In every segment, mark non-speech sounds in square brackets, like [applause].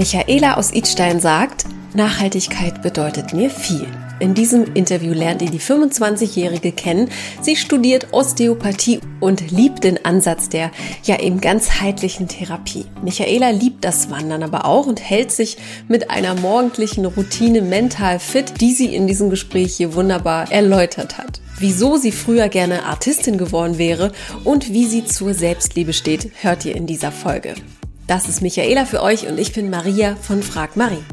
Michaela aus Idstein sagt, Nachhaltigkeit bedeutet mir viel. In diesem Interview lernt ihr die 25-Jährige kennen. Sie studiert Osteopathie und liebt den Ansatz der ja eben ganzheitlichen Therapie. Michaela liebt das Wandern aber auch und hält sich mit einer morgendlichen Routine mental fit, die sie in diesem Gespräch hier wunderbar erläutert hat. Wieso sie früher gerne Artistin geworden wäre und wie sie zur Selbstliebe steht, hört ihr in dieser Folge. Das ist Michaela für euch und ich bin Maria von Frag Marie.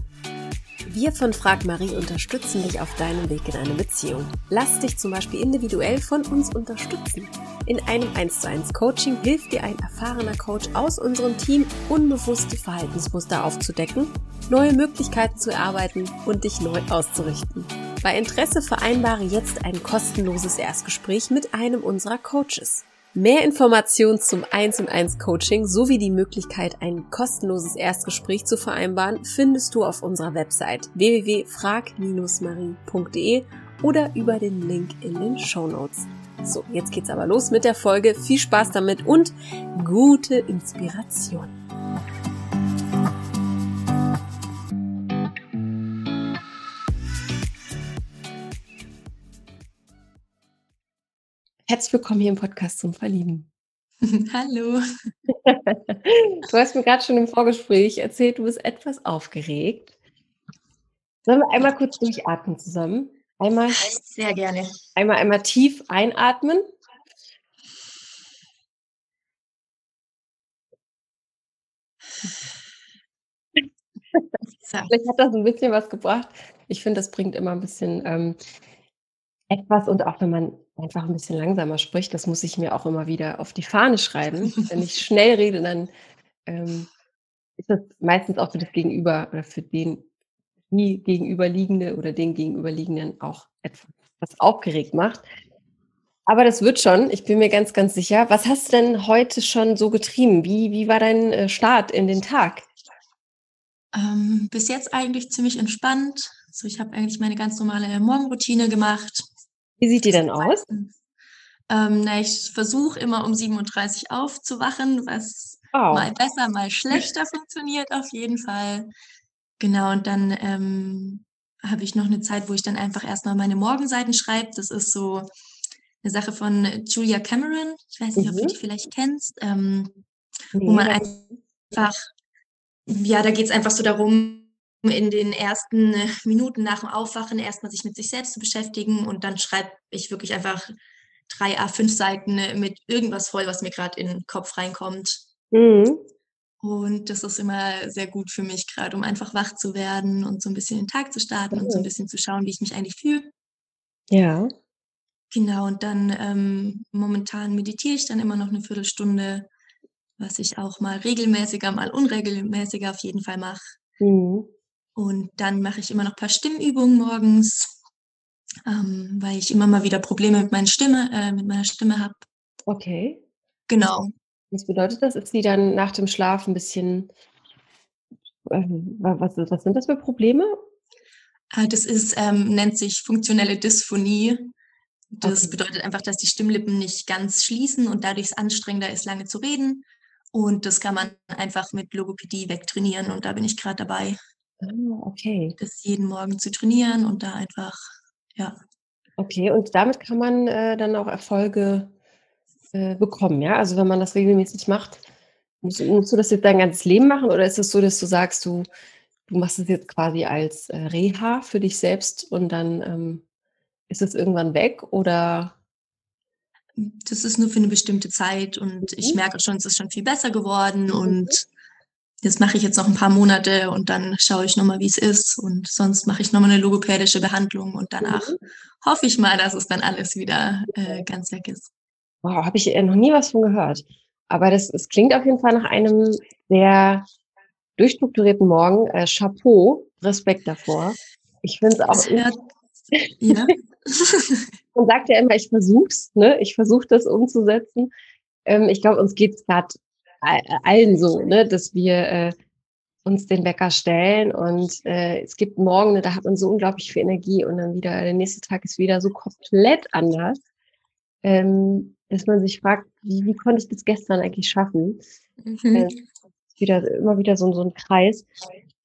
Wir von Frag Marie unterstützen dich auf deinem Weg in eine Beziehung. Lass dich zum Beispiel individuell von uns unterstützen. In einem 1 zu 1 Coaching hilft dir ein erfahrener Coach aus unserem Team, unbewusste Verhaltensmuster aufzudecken, neue Möglichkeiten zu erarbeiten und dich neu auszurichten. Bei Interesse vereinbare jetzt ein kostenloses Erstgespräch mit einem unserer Coaches. Mehr Informationen zum 1 und 1 Coaching sowie die Möglichkeit, ein kostenloses Erstgespräch zu vereinbaren, findest du auf unserer Website www.frag-marie.de oder über den Link in den Show Notes. So, jetzt geht's aber los mit der Folge. Viel Spaß damit und gute Inspiration. Herzlich willkommen hier im Podcast zum Verlieben. [laughs] Hallo. Du hast mir gerade schon im Vorgespräch erzählt, du bist etwas aufgeregt. Sollen wir einmal kurz durchatmen zusammen? Einmal. Sehr gerne. Einmal, einmal tief einatmen. So. Vielleicht hat das ein bisschen was gebracht. Ich finde, das bringt immer ein bisschen ähm, etwas und auch wenn man einfach ein bisschen langsamer spricht, das muss ich mir auch immer wieder auf die Fahne schreiben. Wenn ich schnell rede, dann ähm, ist das meistens auch für das Gegenüber oder für den nie gegenüberliegende oder den gegenüberliegenden auch etwas, was aufgeregt macht. Aber das wird schon, ich bin mir ganz, ganz sicher. Was hast du denn heute schon so getrieben? Wie, wie war dein äh, Start in den Tag? Ähm, bis jetzt eigentlich ziemlich entspannt. So, ich habe eigentlich meine ganz normale Morgenroutine gemacht. Wie sieht die denn aus? Ähm, na, ich versuche immer um 7.30 Uhr aufzuwachen, was wow. mal besser, mal schlechter [laughs] funktioniert auf jeden Fall. Genau, und dann ähm, habe ich noch eine Zeit, wo ich dann einfach erstmal meine Morgenseiten schreibe. Das ist so eine Sache von Julia Cameron. Ich weiß nicht, mhm. ob du mhm. die vielleicht kennst. Ähm, nee, wo man einfach, ja, da geht es einfach so darum, in den ersten Minuten nach dem Aufwachen erstmal sich mit sich selbst zu beschäftigen und dann schreibe ich wirklich einfach drei A5 Seiten mit irgendwas voll, was mir gerade in den Kopf reinkommt. Mhm. Und das ist immer sehr gut für mich, gerade um einfach wach zu werden und so ein bisschen den Tag zu starten mhm. und so ein bisschen zu schauen, wie ich mich eigentlich fühle. Ja. Genau, und dann ähm, momentan meditiere ich dann immer noch eine Viertelstunde, was ich auch mal regelmäßiger, mal unregelmäßiger auf jeden Fall mache. Mhm. Und dann mache ich immer noch ein paar Stimmübungen morgens, ähm, weil ich immer mal wieder Probleme mit, meiner Stimme, äh, mit meiner Stimme habe. Okay. Genau. Was bedeutet das? Ist sie dann nach dem Schlaf ein bisschen, äh, was, was sind das für Probleme? Äh, das ist, ähm, nennt sich funktionelle Dysphonie. Das okay. bedeutet einfach, dass die Stimmlippen nicht ganz schließen und dadurch es anstrengender ist, lange zu reden. Und das kann man einfach mit Logopädie wegtrainieren und da bin ich gerade dabei. Ah, okay. Das jeden Morgen zu trainieren und da einfach, ja. Okay, und damit kann man äh, dann auch Erfolge äh, bekommen, ja? Also wenn man das regelmäßig macht, musst, musst, du das jetzt dein ganzes Leben machen oder ist es so, dass du sagst, du, du machst es jetzt quasi als äh, Reha für dich selbst und dann ähm, ist es irgendwann weg oder? Das ist nur für eine bestimmte Zeit und mhm. ich merke schon, es ist schon viel besser geworden mhm. und das mache ich jetzt noch ein paar Monate und dann schaue ich nochmal, wie es ist. Und sonst mache ich nochmal eine logopädische Behandlung und danach mhm. hoffe ich mal, dass es dann alles wieder äh, ganz weg ist. Wow, habe ich äh, noch nie was von gehört. Aber das, das klingt auf jeden Fall nach einem sehr durchstrukturierten Morgen. Äh, Chapeau, Respekt davor. Ich finde es auch. Hört, [laughs] ja. Man sagt ja immer, ich versuch's, ne? Ich versuche das umzusetzen. Ähm, ich glaube, uns geht es gerade allen so, ne, dass wir äh, uns den Wecker stellen und äh, es gibt Morgen, da hat man so unglaublich viel Energie und dann wieder der nächste Tag ist wieder so komplett anders, ähm, dass man sich fragt, wie, wie konnte ich das gestern eigentlich schaffen? Mhm. Äh, wieder immer wieder so, so ein Kreis.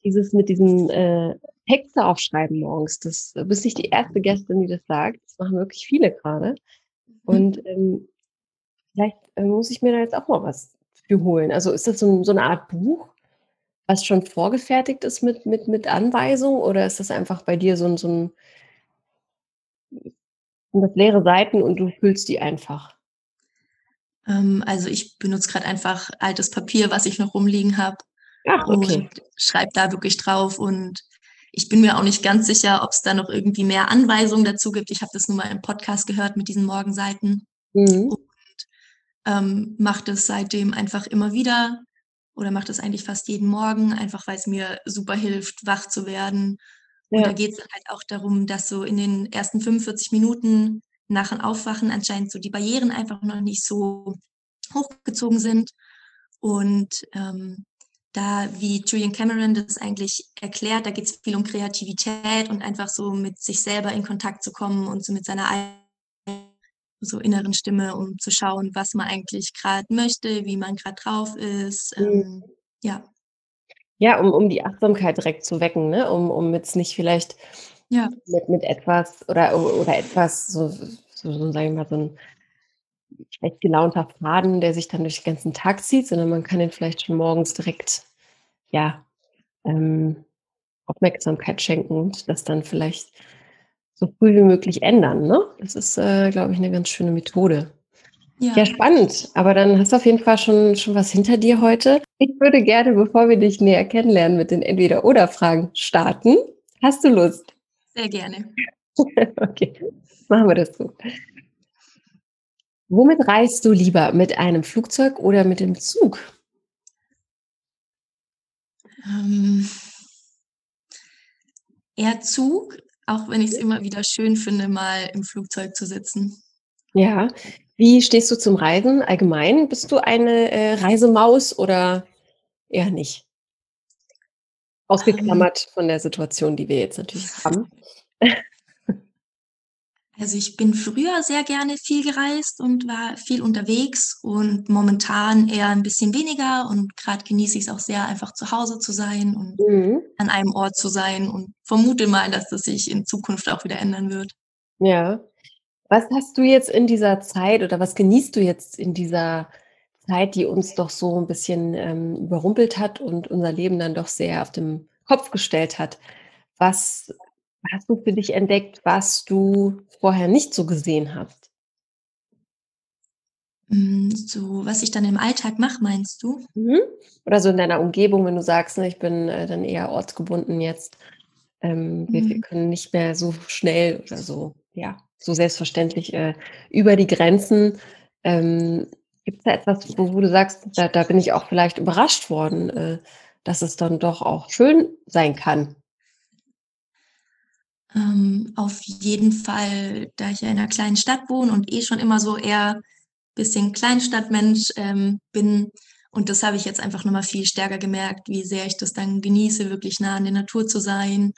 dieses mit diesem äh, Texte aufschreiben morgens, das du bist nicht die erste Gästin, die das sagt. Das machen wirklich viele gerade. Mhm. Und ähm, vielleicht äh, muss ich mir da jetzt auch mal was holen. Also ist das so, so eine Art Buch, was schon vorgefertigt ist mit, mit, mit Anweisungen oder ist das einfach bei dir so ein, so ein das leere Seiten und du füllst die einfach? Ähm, also ich benutze gerade einfach altes Papier, was ich noch rumliegen habe. Ach, okay. Und schreibe da wirklich drauf. Und ich bin mir auch nicht ganz sicher, ob es da noch irgendwie mehr Anweisungen dazu gibt. Ich habe das nur mal im Podcast gehört mit diesen Morgenseiten. Mhm. Und ähm, mache das seitdem einfach immer wieder oder mache das eigentlich fast jeden Morgen, einfach weil es mir super hilft, wach zu werden. Und ja. da geht es halt auch darum, dass so in den ersten 45 Minuten nach dem Aufwachen anscheinend so die Barrieren einfach noch nicht so hochgezogen sind. Und ähm, da, wie Julian Cameron das eigentlich erklärt, da geht es viel um Kreativität und einfach so mit sich selber in Kontakt zu kommen und so mit seiner so inneren Stimme, um zu schauen, was man eigentlich gerade möchte, wie man gerade drauf ist. Mhm. Ähm, ja. Ja, um, um die Achtsamkeit direkt zu wecken, ne? um, um jetzt nicht vielleicht ja. mit, mit etwas oder, oder etwas, so, so, so sagen wir mal, so ein schlecht gelaunter Faden, der sich dann durch den ganzen Tag zieht, sondern man kann den vielleicht schon morgens direkt, ja, ähm, Aufmerksamkeit schenken und das dann vielleicht so früh wie möglich ändern. Ne? Das ist, äh, glaube ich, eine ganz schöne Methode. Ja. ja. spannend. Aber dann hast du auf jeden Fall schon, schon was hinter dir heute. Ich würde gerne, bevor wir dich näher kennenlernen, mit den Entweder-Oder-Fragen starten. Hast du Lust? Sehr gerne. [laughs] okay, machen wir das so. Womit reist du lieber? Mit einem Flugzeug oder mit dem Zug? Ähm, eher Zug, auch wenn ich es immer wieder schön finde, mal im Flugzeug zu sitzen. Ja. Wie stehst du zum Reisen allgemein? Bist du eine äh, Reisemaus oder eher nicht? Ausgeklammert um, von der Situation, die wir jetzt natürlich haben. [laughs] Also ich bin früher sehr gerne viel gereist und war viel unterwegs und momentan eher ein bisschen weniger und gerade genieße ich es auch sehr, einfach zu Hause zu sein und mhm. an einem Ort zu sein und vermute mal, dass das sich in Zukunft auch wieder ändern wird. Ja. Was hast du jetzt in dieser Zeit oder was genießt du jetzt in dieser Zeit, die uns doch so ein bisschen ähm, überrumpelt hat und unser Leben dann doch sehr auf den Kopf gestellt hat? Was hast du für dich entdeckt, was du vorher nicht so gesehen hast? Hm, so, was ich dann im Alltag mache, meinst du? Mhm. Oder so in deiner Umgebung, wenn du sagst, ne, ich bin äh, dann eher ortsgebunden jetzt. Ähm, wir, wir, mhm. können nicht mehr so schnell oder so, ja, so selbstverständlich äh, über die Grenzen. Ähm, Gibt es da etwas, wo, wo, du sagst, da, da, bin ich auch vielleicht überrascht worden, äh, dass es dann doch auch schön sein kann, ähm, auf jeden Fall, da ich ja in einer kleinen Stadt wohne und eh schon immer so eher ein bisschen Kleinstadtmensch ähm, bin. Und das habe ich jetzt einfach nochmal viel stärker gemerkt, wie sehr ich das dann genieße, wirklich nah an der Natur zu sein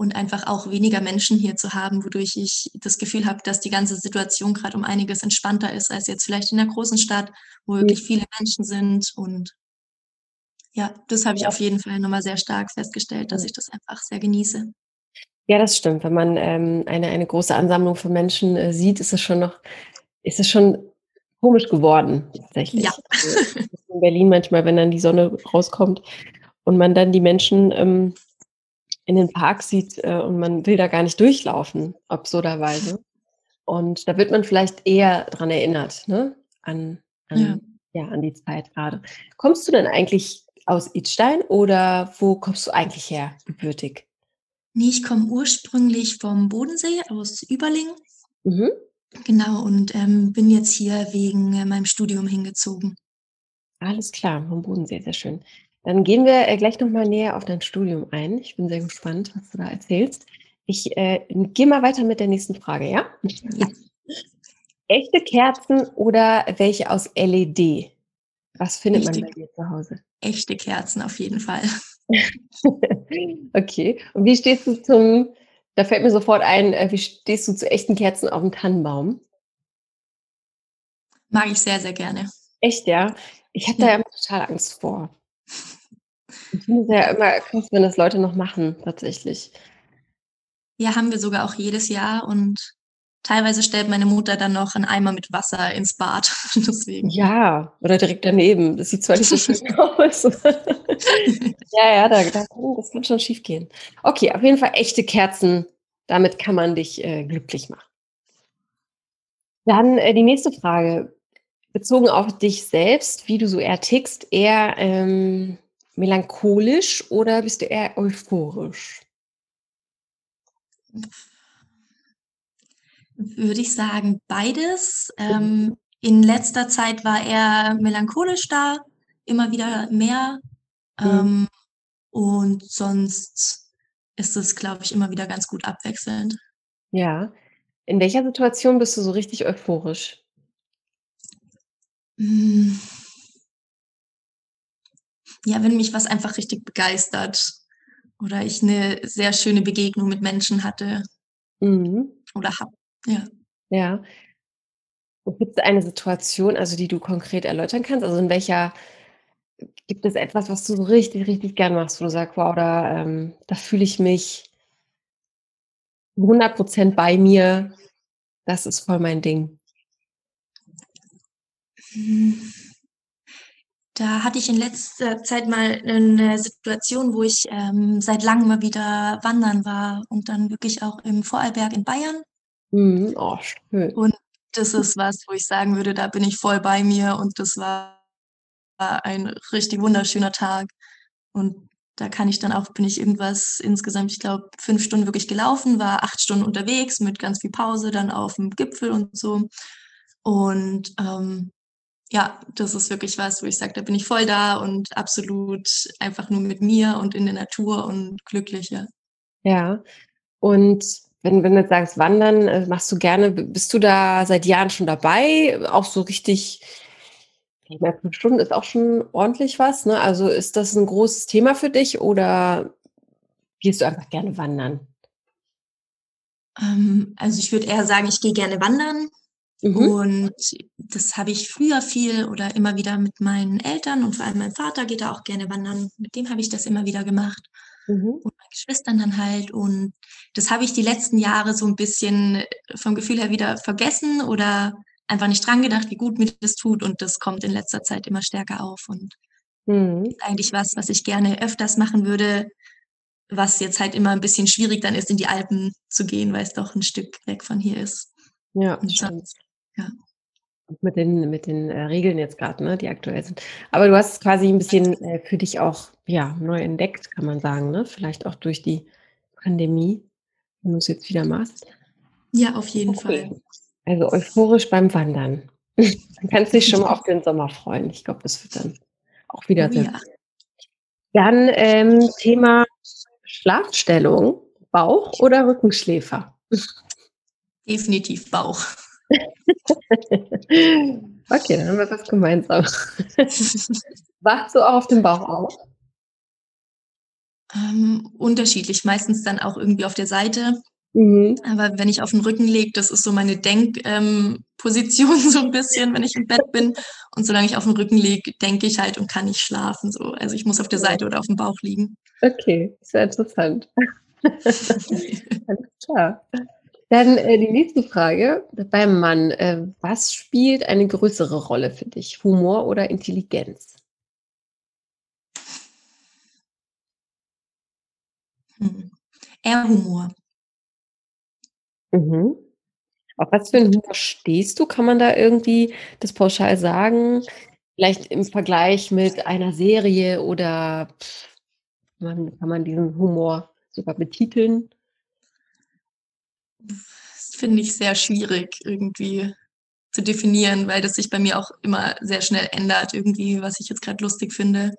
und einfach auch weniger Menschen hier zu haben, wodurch ich das Gefühl habe, dass die ganze Situation gerade um einiges entspannter ist als jetzt vielleicht in der großen Stadt, wo wirklich viele Menschen sind. Und ja, das habe ich auf jeden Fall nochmal sehr stark festgestellt, dass ich das einfach sehr genieße. Ja, das stimmt. Wenn man ähm, eine, eine große Ansammlung von Menschen äh, sieht, ist es schon noch, ist es schon komisch geworden, tatsächlich. Ja. Also, in Berlin manchmal, wenn dann die Sonne rauskommt und man dann die Menschen ähm, in den Park sieht äh, und man will da gar nicht durchlaufen, absurderweise. Und da wird man vielleicht eher dran erinnert, ne? An, an, ja. ja an die Zeit gerade. Kommst du denn eigentlich aus Idstein oder wo kommst du eigentlich her, gebürtig? Nee, ich komme ursprünglich vom Bodensee aus Überlingen. Mhm. Genau, und ähm, bin jetzt hier wegen äh, meinem Studium hingezogen. Alles klar, vom Bodensee, sehr schön. Dann gehen wir äh, gleich nochmal näher auf dein Studium ein. Ich bin sehr gespannt, was du da erzählst. Ich äh, gehe mal weiter mit der nächsten Frage, ja? ja. [laughs] Echte Kerzen oder welche aus LED? Was findet Echte, man bei dir zu Hause? Echte Kerzen auf jeden Fall. [laughs] okay. Und wie stehst du zum, da fällt mir sofort ein, äh, wie stehst du zu echten Kerzen auf dem Tannenbaum? Mag ich sehr, sehr gerne. Echt, ja? Ich habe ja. da ja total Angst vor. Ich finde es ja immer krass, wenn das Leute noch machen, tatsächlich. Ja, haben wir sogar auch jedes Jahr und teilweise stellt meine Mutter dann noch einen Eimer mit Wasser ins Bad. [laughs] Deswegen. Ja, oder direkt daneben. Das sieht zwar nicht so schön [laughs] aus. [laughs] ja, ja, da, da das kann schon schief gehen. Okay, auf jeden Fall echte Kerzen. Damit kann man dich äh, glücklich machen. Dann äh, die nächste Frage. Bezogen auf dich selbst, wie du so eher tickst, eher ähm, melancholisch oder bist du eher euphorisch? Würde ich sagen, beides. Ähm, in letzter Zeit war er melancholisch da, immer wieder mehr. Mhm. Ähm, und sonst ist es, glaube ich, immer wieder ganz gut abwechselnd. Ja. In welcher Situation bist du so richtig euphorisch? Hm. Ja, wenn mich was einfach richtig begeistert oder ich eine sehr schöne Begegnung mit Menschen hatte mhm. oder habe. Ja. Ja. Gibt es eine Situation, also die du konkret erläutern kannst? Also in welcher gibt es etwas, was du so richtig, richtig gern machst, wo du sagst, wow, da, ähm, da fühle ich mich 100% bei mir. Das ist voll mein Ding. Hm. Da hatte ich in letzter Zeit mal eine Situation, wo ich ähm, seit langem mal wieder wandern war und dann wirklich auch im Vorarlberg in Bayern. Mhm. Oh, schön. Und das ist was, wo ich sagen würde, da bin ich voll bei mir und das war ein richtig wunderschöner Tag. Und da kann ich dann auch, bin ich irgendwas insgesamt, ich glaube, fünf Stunden wirklich gelaufen, war acht Stunden unterwegs mit ganz viel Pause, dann auf dem Gipfel und so. Und ähm, ja, das ist wirklich was, wo ich sage, da bin ich voll da und absolut einfach nur mit mir und in der Natur und glücklich, ja. Ja. Und wenn, wenn du jetzt sagst, Wandern, äh, machst du gerne, bist du da seit Jahren schon dabei? Auch so richtig, ich meine, fünf Stunden ist auch schon ordentlich was, ne? Also ist das ein großes Thema für dich oder gehst du einfach gerne wandern? Ähm, also ich würde eher sagen, ich gehe gerne wandern. Mhm. Und das habe ich früher viel oder immer wieder mit meinen Eltern und vor allem mein Vater geht da auch gerne wandern. Mit dem habe ich das immer wieder gemacht. Mhm. Und meinen Geschwistern dann halt. Und das habe ich die letzten Jahre so ein bisschen vom Gefühl her wieder vergessen oder einfach nicht dran gedacht, wie gut mir das tut. Und das kommt in letzter Zeit immer stärker auf. Und mhm. ist eigentlich was, was ich gerne öfters machen würde, was jetzt halt immer ein bisschen schwierig dann ist, in die Alpen zu gehen, weil es doch ein Stück weg von hier ist. Ja, und sonst, ja. Mit den, mit den äh, Regeln jetzt gerade, ne, die aktuell sind. Aber du hast quasi ein bisschen äh, für dich auch ja, neu entdeckt, kann man sagen, ne? Vielleicht auch durch die Pandemie, wenn du es jetzt wieder machst. Ja, auf jeden okay. Fall. Also euphorisch beim Wandern. [laughs] dann kannst du dich schon mal auf den Sommer freuen. Ich glaube, das wird dann auch wieder oh, sehr. Ja. Dann ähm, Thema Schlafstellung, Bauch oder Rückenschläfer? Definitiv Bauch. [laughs] okay, dann haben wir was gemeinsam. [laughs] Wachst du auch auf dem Bauch auf? Ähm, unterschiedlich, meistens dann auch irgendwie auf der Seite. Mhm. Aber wenn ich auf den Rücken lege, das ist so meine Denkposition ähm, [laughs] so ein bisschen, wenn ich im Bett bin. Und solange ich auf dem Rücken lege, denke ich halt und kann nicht schlafen. So. Also ich muss auf der Seite oder auf dem Bauch liegen. Okay, sehr interessant. [laughs] Alles klar. Dann äh, die nächste Frage beim Mann. Äh, was spielt eine größere Rolle für dich? Humor oder Intelligenz? Hm. Eher Humor. Mhm. Auf was für einen Humor stehst du? Kann man da irgendwie das pauschal sagen? Vielleicht im Vergleich mit einer Serie oder man, kann man diesen Humor sogar betiteln? Das finde ich sehr schwierig irgendwie zu definieren, weil das sich bei mir auch immer sehr schnell ändert, irgendwie, was ich jetzt gerade lustig finde.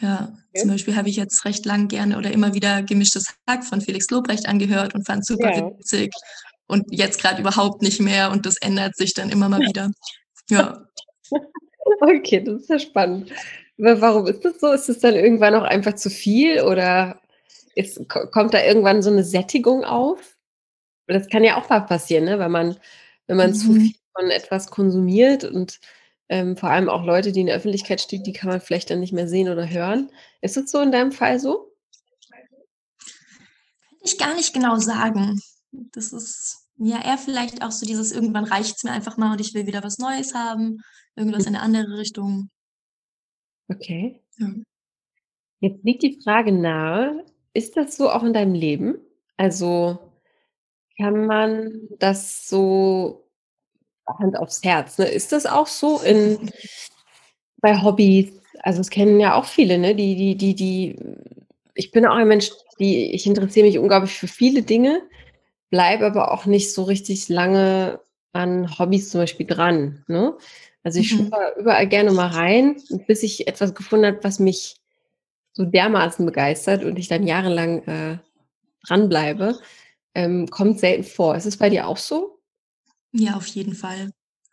Ja, okay. zum Beispiel habe ich jetzt recht lang gerne oder immer wieder gemischtes Hack von Felix Lobrecht angehört und fand es super ja. witzig. Und jetzt gerade überhaupt nicht mehr und das ändert sich dann immer mal wieder. Ja. [laughs] Okay, das ist ja spannend. Warum ist das so? Ist es dann irgendwann auch einfach zu viel oder ist, kommt da irgendwann so eine Sättigung auf? Das kann ja auch mal passieren, ne? wenn man, wenn man mhm. zu viel von etwas konsumiert und Ähm, vor allem auch Leute, die in der Öffentlichkeit stehen, die kann man vielleicht dann nicht mehr sehen oder hören. Ist es so in deinem Fall so? Könnte ich gar nicht genau sagen. Das ist ja eher vielleicht auch so dieses, irgendwann reicht es mir einfach mal und ich will wieder was Neues haben, irgendwas in eine andere Richtung. Okay. Ja. Jetzt liegt die Frage nahe, ist das so auch in deinem Leben? Also kann man das so Hand aufs Herz, ne? Ist das auch so in bei Hobbys? Also es kennen ja auch viele, ne? Die, die, die, die, ich bin auch ein Mensch, die, ich interessiere mich unglaublich für viele Dinge, bleibe aber auch nicht so richtig lange an Hobbys zum Beispiel dran. Ne? Also ich mhm. überall gerne mal rein, bis ich etwas gefunden habe, was mich so dermaßen begeistert und ich dann jahrelang äh, dranbleibe, ähm, kommt selten vor. Ist es bei dir auch so? Ja, auf jeden Fall.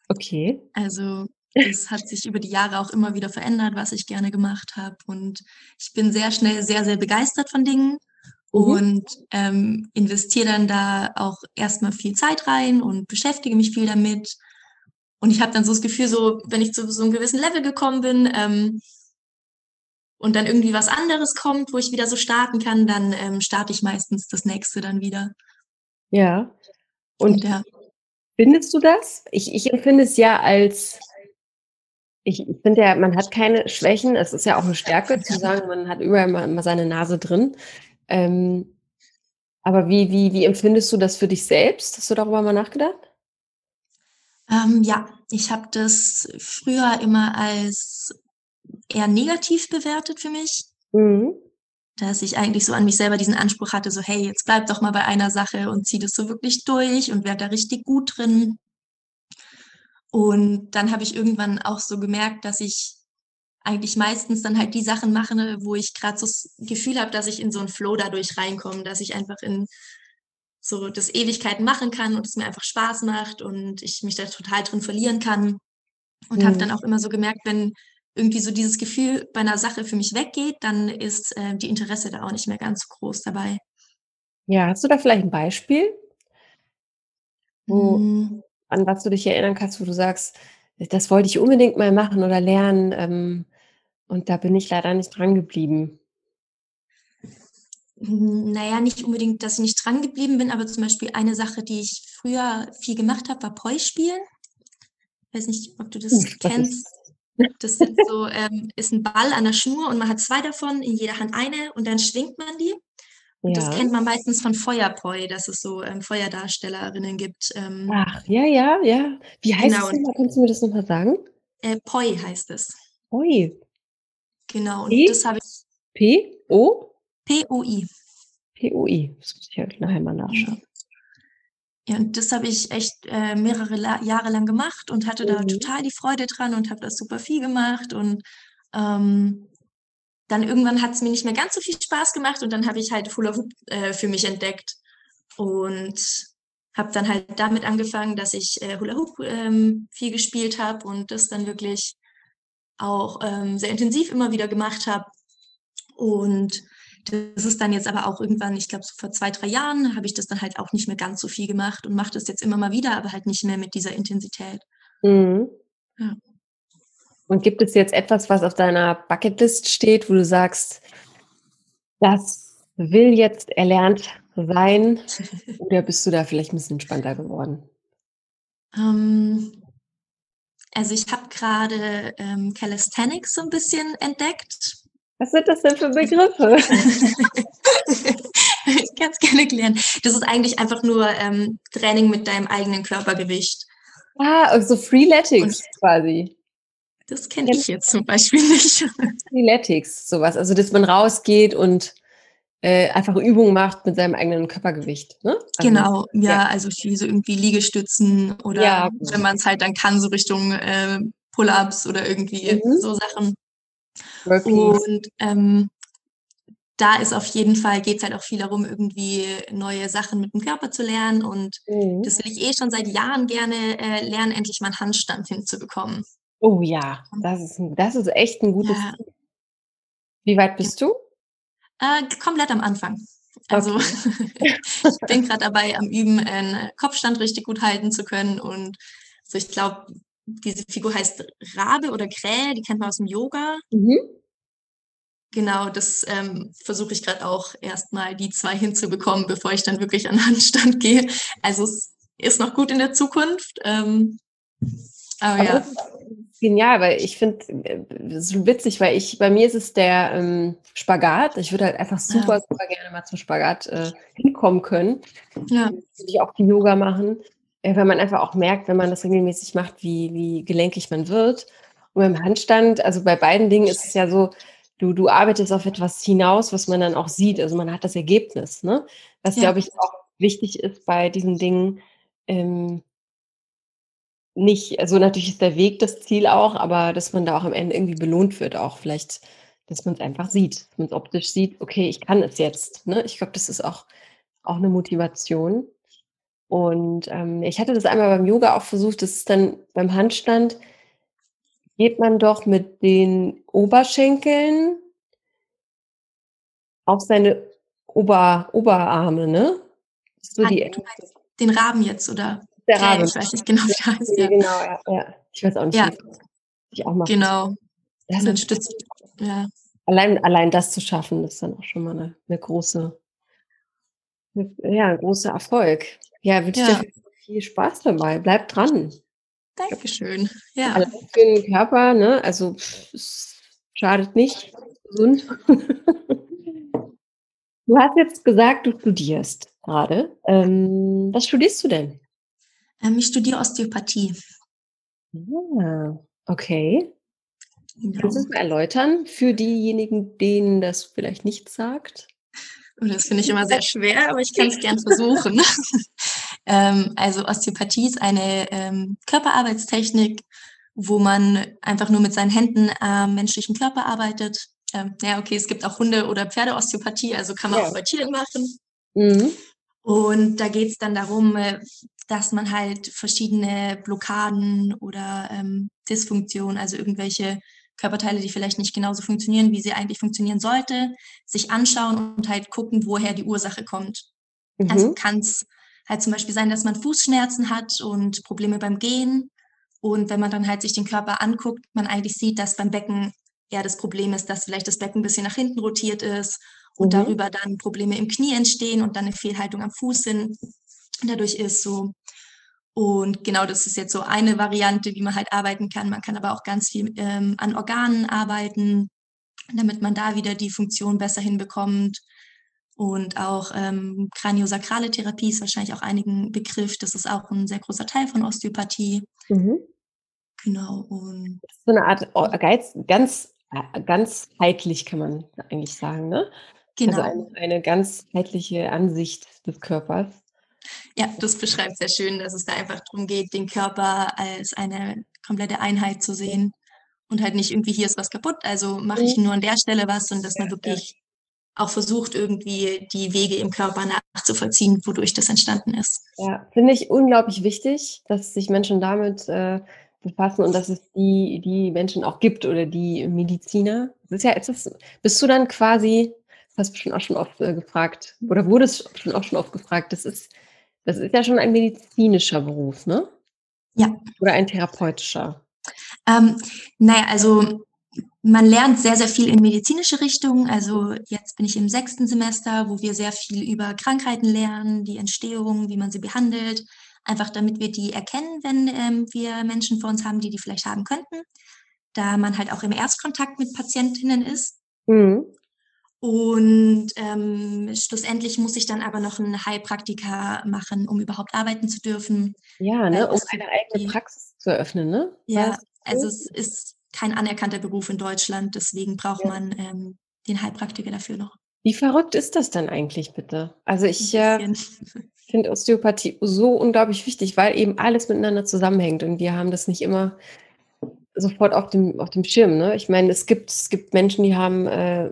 Okay. Also es hat sich über die Jahre auch immer wieder verändert, was ich gerne gemacht habe. Und ich bin sehr schnell sehr, sehr begeistert von Dingen mhm. und ähm, investiere dann da auch erstmal viel Zeit rein und beschäftige mich viel damit. Und ich habe dann so das Gefühl, so wenn ich zu so einem gewissen Level gekommen bin ähm, und dann irgendwie was anderes kommt, wo ich wieder so starten kann, dann ähm, starte ich meistens das nächste dann wieder. Ja. Und ja. Findest du das? Ich, ich empfinde es ja als ich, ich finde ja, man hat keine Schwächen. Es ist ja auch eine Stärke zu sagen, man hat überall mal, mal seine Nase drin. Ähm, aber wie, wie, wie empfindest du das für dich selbst? Hast du darüber mal nachgedacht? Ähm, ja, ich habe das früher immer als eher negativ bewertet für mich. Mhm. Dass ich eigentlich so an mich selber diesen Anspruch hatte, so hey, jetzt bleib doch mal bei einer Sache und zieh das so wirklich durch und werd da richtig gut drin. Und dann habe ich irgendwann auch so gemerkt, dass ich eigentlich meistens dann halt die Sachen mache, wo ich gerade so das Gefühl habe, dass ich in so einen Flow dadurch reinkomme, dass ich einfach in so das Ewigkeiten machen kann und es mir einfach Spaß macht und ich mich da total drin verlieren kann. Und mhm. habe dann auch immer so gemerkt, wenn irgendwie so dieses Gefühl bei einer Sache für mich weggeht, dann ist äh, die Interesse da auch nicht mehr ganz so groß dabei. Ja, hast du da vielleicht ein Beispiel? Wo, mhm an was du dich erinnern kannst, wo du sagst, das wollte ich unbedingt mal machen oder lernen ähm, und da bin ich leider nicht dran geblieben? Naja, nicht unbedingt, dass ich nicht dran geblieben bin, aber zum Beispiel eine Sache, die ich früher viel gemacht habe, war Poi spielen. Ich weiß nicht, ob du das Uff, kennst. Das ist so, ähm, ist ein Ball an der Schnur und man hat zwei davon, in jeder Hand eine und dann schwingt man die. Und ja. das kennt man meistens von Feuerpoi, dass es so ähm, Feuerdarstellerinnen gibt. Ähm, Ach, ja, ja, ja. Wie heißt genau. es nochmal? Kannst du mir das nochmal sagen? Äh, Poi heißt es. Poi. Genau, und P? das habe ich. P-O? P-O-I. P-O-I. Das muss ich halt nachher mal nachschauen. Ja, und das habe ich echt äh, mehrere La Jahre lang gemacht und hatte mhm. da total die Freude dran und habe das super viel gemacht und ähm, dann irgendwann hat es mir nicht mehr ganz so viel Spaß gemacht und dann habe ich halt Hula Hoop äh, für mich entdeckt und habe dann halt damit angefangen, dass ich äh, Hula Hoop ähm, viel gespielt habe und das dann wirklich auch ähm, sehr intensiv immer wieder gemacht habe. Und das ist dann jetzt aber auch irgendwann, ich glaube, so vor zwei, drei Jahren habe ich das dann halt auch nicht mehr ganz so viel gemacht und mache das jetzt immer mal wieder, aber halt nicht mehr mit dieser Intensität. Mhm. Ja. Und gibt es jetzt etwas, was auf deiner Bucketlist steht, wo du sagst, das will jetzt erlernt sein? [laughs] Oder bist du da vielleicht ein bisschen entspannter geworden? Ähm, also ich habe gerade ähm, Calisthenics so ein bisschen entdeckt. Was sind das denn für Begriffe? [laughs] ich kann es gerne erklären. Das ist eigentlich einfach nur ähm, Training mit deinem eigenen Körpergewicht. Ah, also Freeletics quasi. Das kenne ich jetzt zum Beispiel [laughs] nicht. Athletics, sowas. Also, dass man rausgeht und äh, einfach Übungen macht mit seinem eigenen Körpergewicht. Ne? Also, genau, ja, ja, also viel so irgendwie Liegestützen oder ja, wenn man es halt dann kann, so Richtung äh, Pull-ups oder irgendwie mhm. so Sachen. Und ähm, da ist auf jeden Fall, geht es halt auch viel darum, irgendwie neue Sachen mit dem Körper zu lernen. Und mhm. das will ich eh schon seit Jahren gerne äh, lernen, endlich mal einen Handstand hinzubekommen. Oh ja, das ist, das ist echt ein gutes ja. Ziel. Wie weit bist du? Äh, komplett am Anfang. Also okay. [laughs] ich bin gerade dabei, am Üben einen Kopfstand richtig gut halten zu können. Und so, ich glaube, diese Figur heißt Rabe oder Krähe, die kennt man aus dem Yoga. Mhm. Genau, das ähm, versuche ich gerade auch erstmal die zwei [laughs] hinzubekommen, bevor ich dann wirklich an den Handstand [laughs] gehe. Also es ist noch gut in der Zukunft. Ähm, aber, aber ja. Genial, weil ich finde es äh, witzig, weil ich bei mir ist es der ähm, Spagat. Ich würde halt einfach super, ja. super gerne mal zum Spagat äh, hinkommen können. Ja. Würde ich auch die Yoga machen, weil man einfach auch merkt, wenn man das regelmäßig macht, wie, wie gelenkig man wird. Und beim Handstand, also bei beiden Dingen ist es ja so, du, du arbeitest auf etwas hinaus, was man dann auch sieht. Also man hat das Ergebnis, ne? Was, ja. glaube ich, auch wichtig ist bei diesen Dingen, ähm, nicht, also natürlich ist der Weg das Ziel auch, aber dass man da auch am Ende irgendwie belohnt wird, auch vielleicht, dass man es einfach sieht, dass man es optisch sieht, okay, ich kann es jetzt. Ne? Ich glaube, das ist auch, auch eine Motivation. Und ähm, ich hatte das einmal beim Yoga auch versucht, das ist dann beim Handstand, geht man doch mit den Oberschenkeln auf seine Ober, Oberarme, ne? So die, den Raben jetzt, oder? der Rabe. ich weiß nicht genau, wie der heißt. Ja. Genau, ja, ja. Ich weiß auch nicht, ja. ich auch mache. Genau. Das und dann stützt, ja. Allein, allein das zu schaffen, ist dann auch schon mal eine, eine große, ja, ein großer Erfolg. Ja, wünsche ja. dir viel Spaß dabei. Bleib dran. Dankeschön. Ja. Allein für den Körper, ne? Also es schadet nicht. Gesund. [laughs] du hast jetzt gesagt, du studierst gerade. Ähm, was studierst du denn? Ähm, ich studiere Osteopathie. Ah, okay. Genau. Kannst du es mal erläutern für diejenigen, denen das vielleicht nicht sagt? Das finde ich immer sehr schwer, aber ich kann es [laughs] gern versuchen. Ähm, also Osteopathie ist eine ähm, Körperarbeitstechnik, wo man einfach nur mit seinen Händen am menschlichen Körper arbeitet. Ähm, ja, okay, es gibt auch Hunde- oder Pferdeosteopathie, also kann man ja. auch bei Tieren machen. Mhm. Und da geht es dann darum, äh, dass man halt verschiedene Blockaden oder ähm, Dysfunktionen, also irgendwelche Körperteile, die vielleicht nicht genauso funktionieren, wie sie eigentlich funktionieren sollte, sich anschauen und halt gucken, woher die Ursache kommt. Also mhm. Also kann es halt zum Beispiel sein, dass man Fußschmerzen hat und Probleme beim Gehen. Und wenn man dann halt sich den Körper anguckt, man eigentlich sieht, dass beim Becken eher das Problem ist, dass vielleicht das Becken ein bisschen nach hinten rotiert ist und mhm. darüber dann Probleme im Knie entstehen und dann eine Fehlhaltung am Fuß sind dadurch ist so. Und genau das ist jetzt so eine Variante, wie man halt arbeiten kann. Man kann aber auch ganz viel ähm, an Organen arbeiten, damit man da wieder die Funktion besser hinbekommt. Und auch ähm, kraniosakrale Therapie ist wahrscheinlich auch einigen Begriff. Das ist auch ein sehr großer Teil von Osteopathie. Mhm. Genau. Und so eine Art Geiz, ganz, äh, ganzheitlich kann man eigentlich sagen, ne? Also genau. Also eine, eine ganzheitliche Ansicht des Körpers. Ja, das beschreibt sehr schön, dass es da einfach darum geht, den Körper als eine komplette Einheit zu sehen und halt nicht irgendwie hier ist was kaputt, also mache ich mhm. nur an der Stelle was und dass man wirklich auch versucht, irgendwie die Wege im Körper nachzuvollziehen, wodurch das entstanden ist. Ja, finde ich unglaublich wichtig, dass sich Menschen damit äh, befassen und dass es die, die Menschen auch gibt oder die Mediziner. Das ist ja etwas, bist du dann quasi, hast du bestimmt auch schon oft äh, gefragt, oder wurde es schon auch schon oft gefragt, das ist das ist ja schon ein medizinischer Beruf, ne? Ja. Oder ein therapeutischer? Ähm, naja, also man lernt sehr, sehr viel in medizinische Richtungen. Also jetzt bin ich im sechsten Semester, wo wir sehr viel über Krankheiten lernen, die Entstehung, wie man sie behandelt. Einfach damit wir die erkennen, wenn ähm, wir Menschen vor uns haben, die die vielleicht haben könnten. Da man halt auch im Erstkontakt mit Patientinnen ist. Mhm. Und ähm, schlussendlich muss ich dann aber noch einen Heilpraktiker machen, um überhaupt arbeiten zu dürfen. Ja, ne, um eine eigene Praxis zu eröffnen, ne? Ja, also es ist kein anerkannter Beruf in Deutschland, deswegen braucht ja. man ähm, den Heilpraktiker dafür noch. Wie verrückt ist das dann eigentlich bitte? Also ich äh, [laughs] finde Osteopathie so unglaublich wichtig, weil eben alles miteinander zusammenhängt und wir haben das nicht immer sofort auf dem, auf dem Schirm. Ne? Ich meine, es gibt, es gibt Menschen, die haben äh,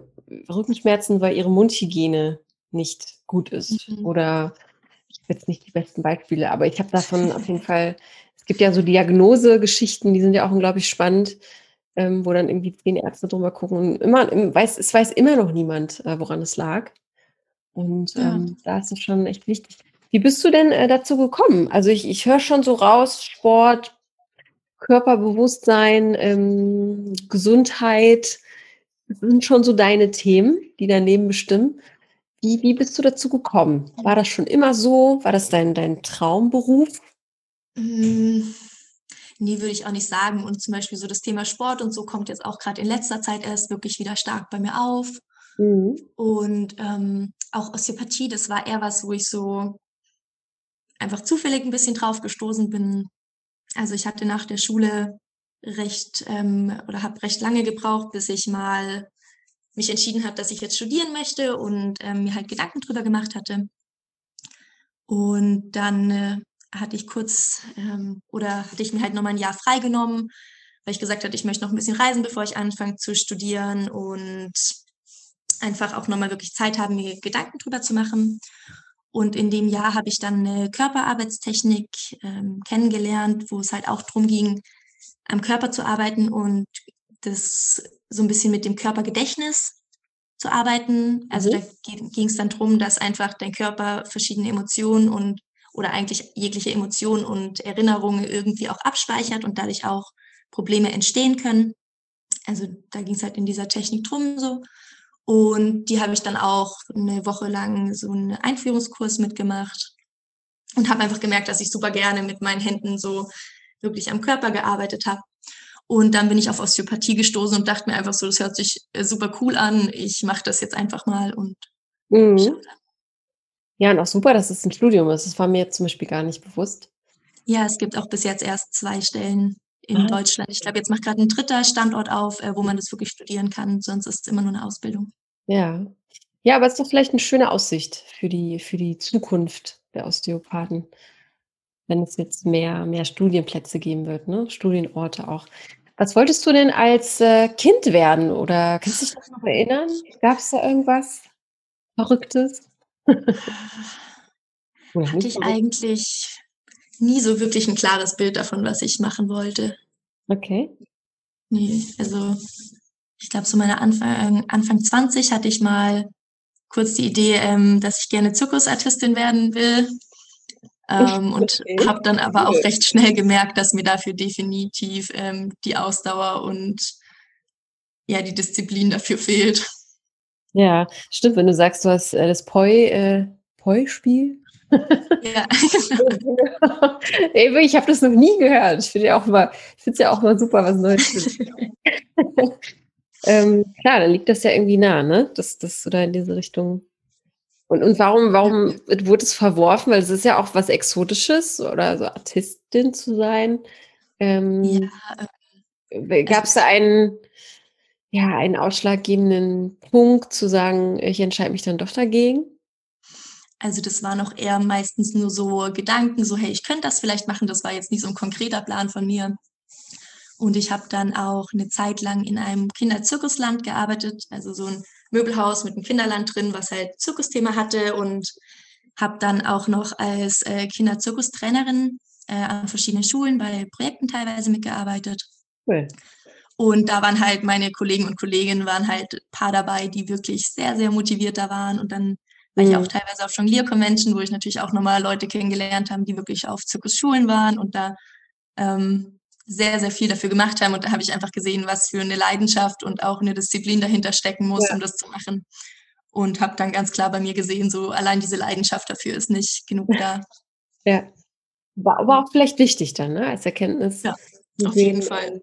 Rückenschmerzen, weil ihre Mundhygiene nicht gut ist. Mhm. Oder ich habe jetzt nicht die besten Beispiele, aber ich habe davon auf jeden Fall, es gibt ja so Diagnosegeschichten, die sind ja auch unglaublich spannend, ähm, wo dann irgendwie zehn Ärzte drüber gucken und immer, weiß, es weiß immer noch niemand, äh, woran es lag. Und ja. ähm, da ist es schon echt wichtig. Wie bist du denn äh, dazu gekommen? Also ich, ich höre schon so raus, Sport, Körperbewusstsein, ähm, Gesundheit, das sind schon so deine Themen, die dein Leben bestimmen. Wie, wie bist du dazu gekommen? War das schon immer so? War das dein, dein Traumberuf? Hm, nee, würde ich auch nicht sagen. Und zum Beispiel so das Thema Sport und so kommt jetzt auch gerade in letzter Zeit erst wirklich wieder stark bei mir auf. Mhm. Und ähm, auch Osteopathie, das war eher was, wo ich so einfach zufällig ein bisschen drauf gestoßen bin. Also ich hatte nach der Schule recht ähm, oder habe recht lange gebraucht, bis ich mal mich entschieden habe, dass ich jetzt studieren möchte und ähm, mir halt Gedanken drüber gemacht hatte. Und dann äh, hatte ich kurz ähm, oder hatte ich mir halt nochmal ein Jahr freigenommen, weil ich gesagt hatte, ich möchte noch ein bisschen reisen, bevor ich anfange zu studieren und einfach auch nochmal wirklich Zeit haben, mir Gedanken drüber zu machen. Und in dem Jahr habe ich dann eine Körperarbeitstechnik ähm, kennengelernt, wo es halt auch darum ging, am Körper zu arbeiten und das so ein bisschen mit dem Körpergedächtnis zu arbeiten. Also mhm. da ging es dann darum, dass einfach dein Körper verschiedene Emotionen und oder eigentlich jegliche Emotionen und Erinnerungen irgendwie auch abspeichert und dadurch auch Probleme entstehen können. Also da ging es halt in dieser Technik drum so. Und die habe ich dann auch eine Woche lang so einen Einführungskurs mitgemacht und habe einfach gemerkt, dass ich super gerne mit meinen Händen so wirklich am Körper gearbeitet habe. Und dann bin ich auf Osteopathie gestoßen und dachte mir einfach so, das hört sich äh, super cool an. Ich mache das jetzt einfach mal und mhm. Ja, und auch super, dass es ein Studium ist. Das war mir jetzt zum Beispiel gar nicht bewusst. Ja, es gibt auch bis jetzt erst zwei Stellen in ah. Deutschland. Ich glaube, jetzt macht gerade ein dritter Standort auf, äh, wo man das wirklich studieren kann. Sonst ist es immer nur eine Ausbildung. Ja. Ja, aber es ist doch vielleicht eine schöne Aussicht für die, für die Zukunft der Osteopathen, wenn es jetzt mehr, mehr Studienplätze geben wird, ne? Studienorte auch. Was wolltest du denn als äh, Kind werden? Oder kannst du dich noch erinnern? Gab es da irgendwas Verrücktes? [laughs] Hatte ich eigentlich nie so wirklich ein klares Bild davon, was ich machen wollte. Okay. Nee, also ich glaube, so meine Anfang, Anfang 20 hatte ich mal kurz die Idee, ähm, dass ich gerne Zirkusartistin werden will. [laughs] Ähm, und okay. habe dann aber auch recht schnell gemerkt, dass mir dafür definitiv ähm, die Ausdauer und ja, die Disziplin dafür fehlt. Ja, stimmt, wenn du sagst, du hast äh, das Poi, äh, Poi-Spiel. Ja, [laughs] genau. ich habe das noch nie gehört. Ich finde ja auch ich finde es ja auch mal super, was Neues. [laughs] ähm, klar, dann liegt das ja irgendwie nah, ne? Das, das oder in diese Richtung. Und, und warum, warum wurde es verworfen? Weil es ist ja auch was Exotisches oder so Artistin zu sein. Ähm, ja. Ähm, Gab es also da einen, ja, einen ausschlaggebenden Punkt zu sagen, ich entscheide mich dann doch dagegen? Also das waren auch eher meistens nur so Gedanken, so hey, ich könnte das vielleicht machen. Das war jetzt nicht so ein konkreter Plan von mir. Und ich habe dann auch eine Zeit lang in einem Kinderzirkusland gearbeitet, also so ein Möbelhaus mit einem Kinderland drin, was halt Zirkusthema hatte und habe dann auch noch als äh, Kinderzirkustrainerin äh, an verschiedenen Schulen bei Projekten teilweise mitgearbeitet. Cool. Und da waren halt meine Kollegen und Kolleginnen, waren halt ein paar dabei, die wirklich sehr, sehr motiviert da waren. Und dann war mhm. ich auch teilweise auf Jonglier-Convention, wo ich natürlich auch nochmal Leute kennengelernt habe, die wirklich auf Zirkusschulen waren und da ähm, sehr, sehr viel dafür gemacht haben. Und da habe ich einfach gesehen, was für eine Leidenschaft und auch eine Disziplin dahinter stecken muss, ja. um das zu machen. Und habe dann ganz klar bei mir gesehen, so allein diese Leidenschaft dafür ist nicht genug da. Ja. War aber auch vielleicht wichtig dann, ne, als Erkenntnis. Ja, auf jeden Fall.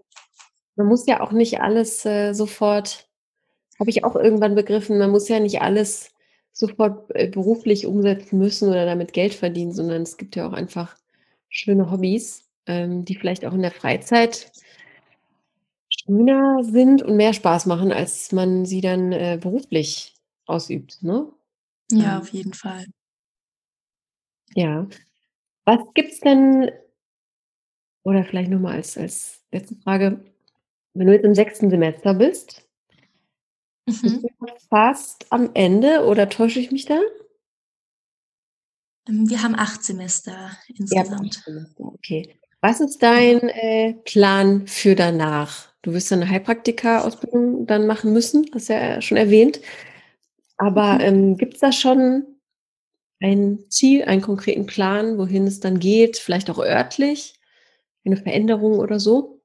Man muss ja auch nicht alles äh, sofort, habe ich auch irgendwann begriffen, man muss ja nicht alles sofort äh, beruflich umsetzen müssen oder damit Geld verdienen, sondern es gibt ja auch einfach schöne Hobbys, ähm, die vielleicht auch in der Freizeit schöner sind und mehr Spaß machen, als man sie dann äh, beruflich ausübt. Ne? Ja, ähm, auf jeden Fall. Ja. Was gibt es denn, oder vielleicht nochmal als, als letzte Frage, wenn du jetzt im sechsten Semester bist, mhm. bist du fast am Ende oder täusche ich mich da? Ähm, wir haben acht Semester insgesamt. Ja. Okay. Was ist dein äh, Plan für danach? Du wirst eine Heilpraktika-Ausbildung dann machen müssen, hast ja schon erwähnt. Aber mhm. ähm, gibt es da schon ein Ziel, einen konkreten Plan, wohin es dann geht, vielleicht auch örtlich? eine Veränderung oder so?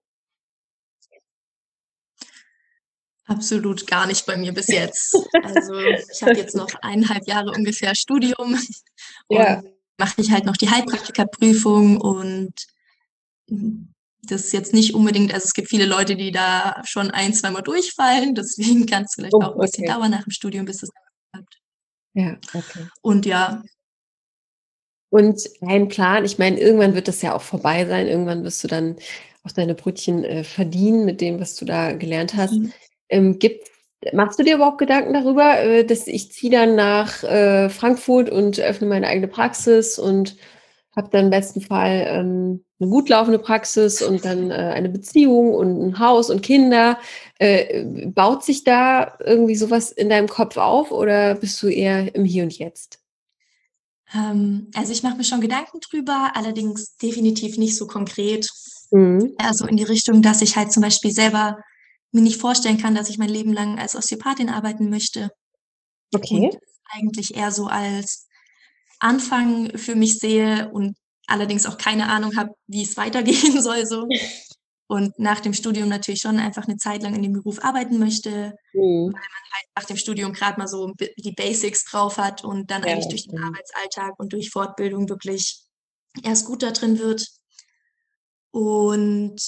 Absolut gar nicht bei mir bis jetzt. [laughs] Also ich habe jetzt noch eineinhalb Jahre ungefähr Studium [laughs] und ja. mache ich halt noch die Heilpraktikerprüfung und das ist jetzt nicht unbedingt, also es gibt viele Leute, die da schon ein, zweimal durchfallen, deswegen kann es vielleicht oh, auch ein bisschen okay. dauern nach dem Studium, bis es klappt. Ja, okay. Und ja. Und dein Plan, ich meine, irgendwann wird das ja auch vorbei sein, irgendwann wirst du dann auch deine Brötchen äh, verdienen mit dem, was du da gelernt hast. Mhm. Ähm, gibt, machst du dir überhaupt Gedanken darüber, äh, dass ich ziehe dann nach äh, Frankfurt und öffne meine eigene Praxis und habe dann im besten Fall ähm, eine gut laufende Praxis und dann äh, eine Beziehung und ein Haus und Kinder. Äh, baut sich da irgendwie sowas in deinem Kopf auf oder bist du eher im Hier und Jetzt? Ähm, also ich mache mir schon Gedanken drüber, allerdings definitiv nicht so konkret. Mhm. Also in die Richtung, dass ich halt zum Beispiel selber mir nicht vorstellen kann, dass ich mein Leben lang als Osteopathin arbeiten möchte. Okay. Und eigentlich eher so als Anfang für mich sehe und allerdings auch keine Ahnung habe, wie es [laughs] weitergehen soll so. Und nach dem Studium natürlich schon einfach eine Zeit lang in dem Beruf arbeiten möchte, mhm. weil man halt nach dem Studium gerade mal so die Basics drauf hat und dann ja, eigentlich durch den Arbeitsalltag und durch Fortbildung wirklich erst gut da drin wird. Und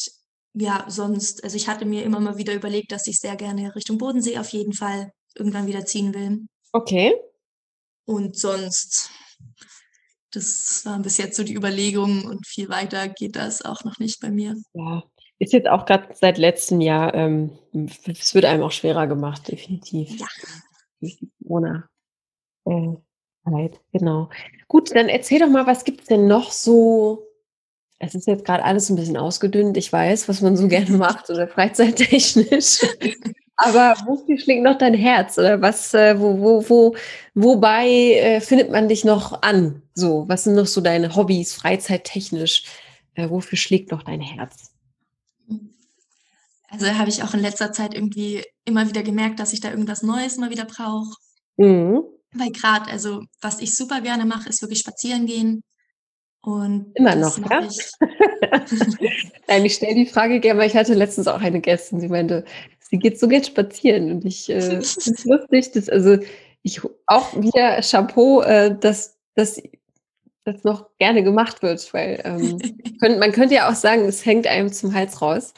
ja, sonst, also ich hatte mir immer mal wieder überlegt, dass ich sehr gerne Richtung Bodensee auf jeden Fall irgendwann wieder ziehen will. Okay. Und sonst, das waren bis jetzt so die Überlegungen und viel weiter geht das auch noch nicht bei mir. Ja, ist jetzt auch gerade seit letztem Jahr, ähm, es wird einem auch schwerer gemacht, definitiv. Ja. Ohne äh, genau. Gut, dann erzähl doch mal, was gibt es denn noch so es ist jetzt gerade alles ein bisschen ausgedünnt. Ich weiß, was man so [laughs] gerne macht oder freizeittechnisch. [laughs] Aber wofür schlägt noch dein Herz? Oder was, äh, wo, wo, wo, wobei äh, findet man dich noch an? So, was sind noch so deine Hobbys, freizeittechnisch? Äh, wofür schlägt noch dein Herz? Also habe ich auch in letzter Zeit irgendwie immer wieder gemerkt, dass ich da irgendwas Neues mal wieder brauche. Mhm. Weil gerade, also was ich super gerne mache, ist wirklich spazieren gehen. Und Immer noch, ja? Ich. [laughs] Nein, ich stelle die Frage gerne, weil ich hatte letztens auch eine Gästin, sie meinte, sie geht so gerne spazieren und ich äh, [laughs] finde es lustig, dass, also ich auch wieder Chapeau, äh, dass, dass das noch gerne gemacht wird, weil ähm, [laughs] könnt, man könnte ja auch sagen, es hängt einem zum Hals raus.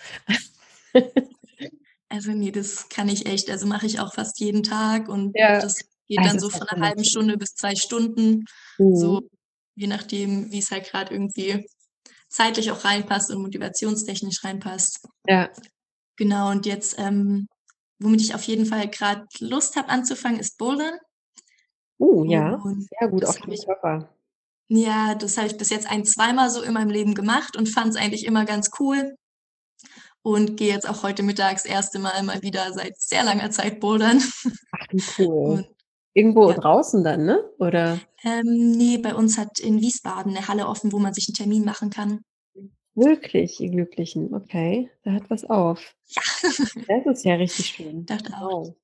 also nee, das kann ich echt, also mache ich auch fast jeden Tag und ja. das geht also dann so von einer halben Stunde bis zwei Stunden. Mhm. So je nachdem, wie es halt gerade irgendwie zeitlich auch reinpasst und motivationstechnisch reinpasst. Ja. Genau, und jetzt, ähm, womit ich auf jeden Fall gerade Lust habe anzufangen, ist Bouldern. Uh, ja, und sehr gut auf den Körper. Ja, das habe ich bis jetzt ein, zweimal so in meinem Leben gemacht und fand es eigentlich immer ganz cool. Und gehe jetzt auch heute Mittag das erste Mal mal wieder seit sehr langer Zeit bouldern. Ach, wie cool. [laughs] Und Irgendwo ja. draußen dann, ne? Oder? Ähm, nee, bei uns hat in Wiesbaden eine Halle offen, wo man sich einen Termin machen kann. Wirklich, ihr Glücklichen. Okay, da hat was auf. Ja. [laughs] Das ist ja richtig schön. [laughs] Dachte auch. Wow.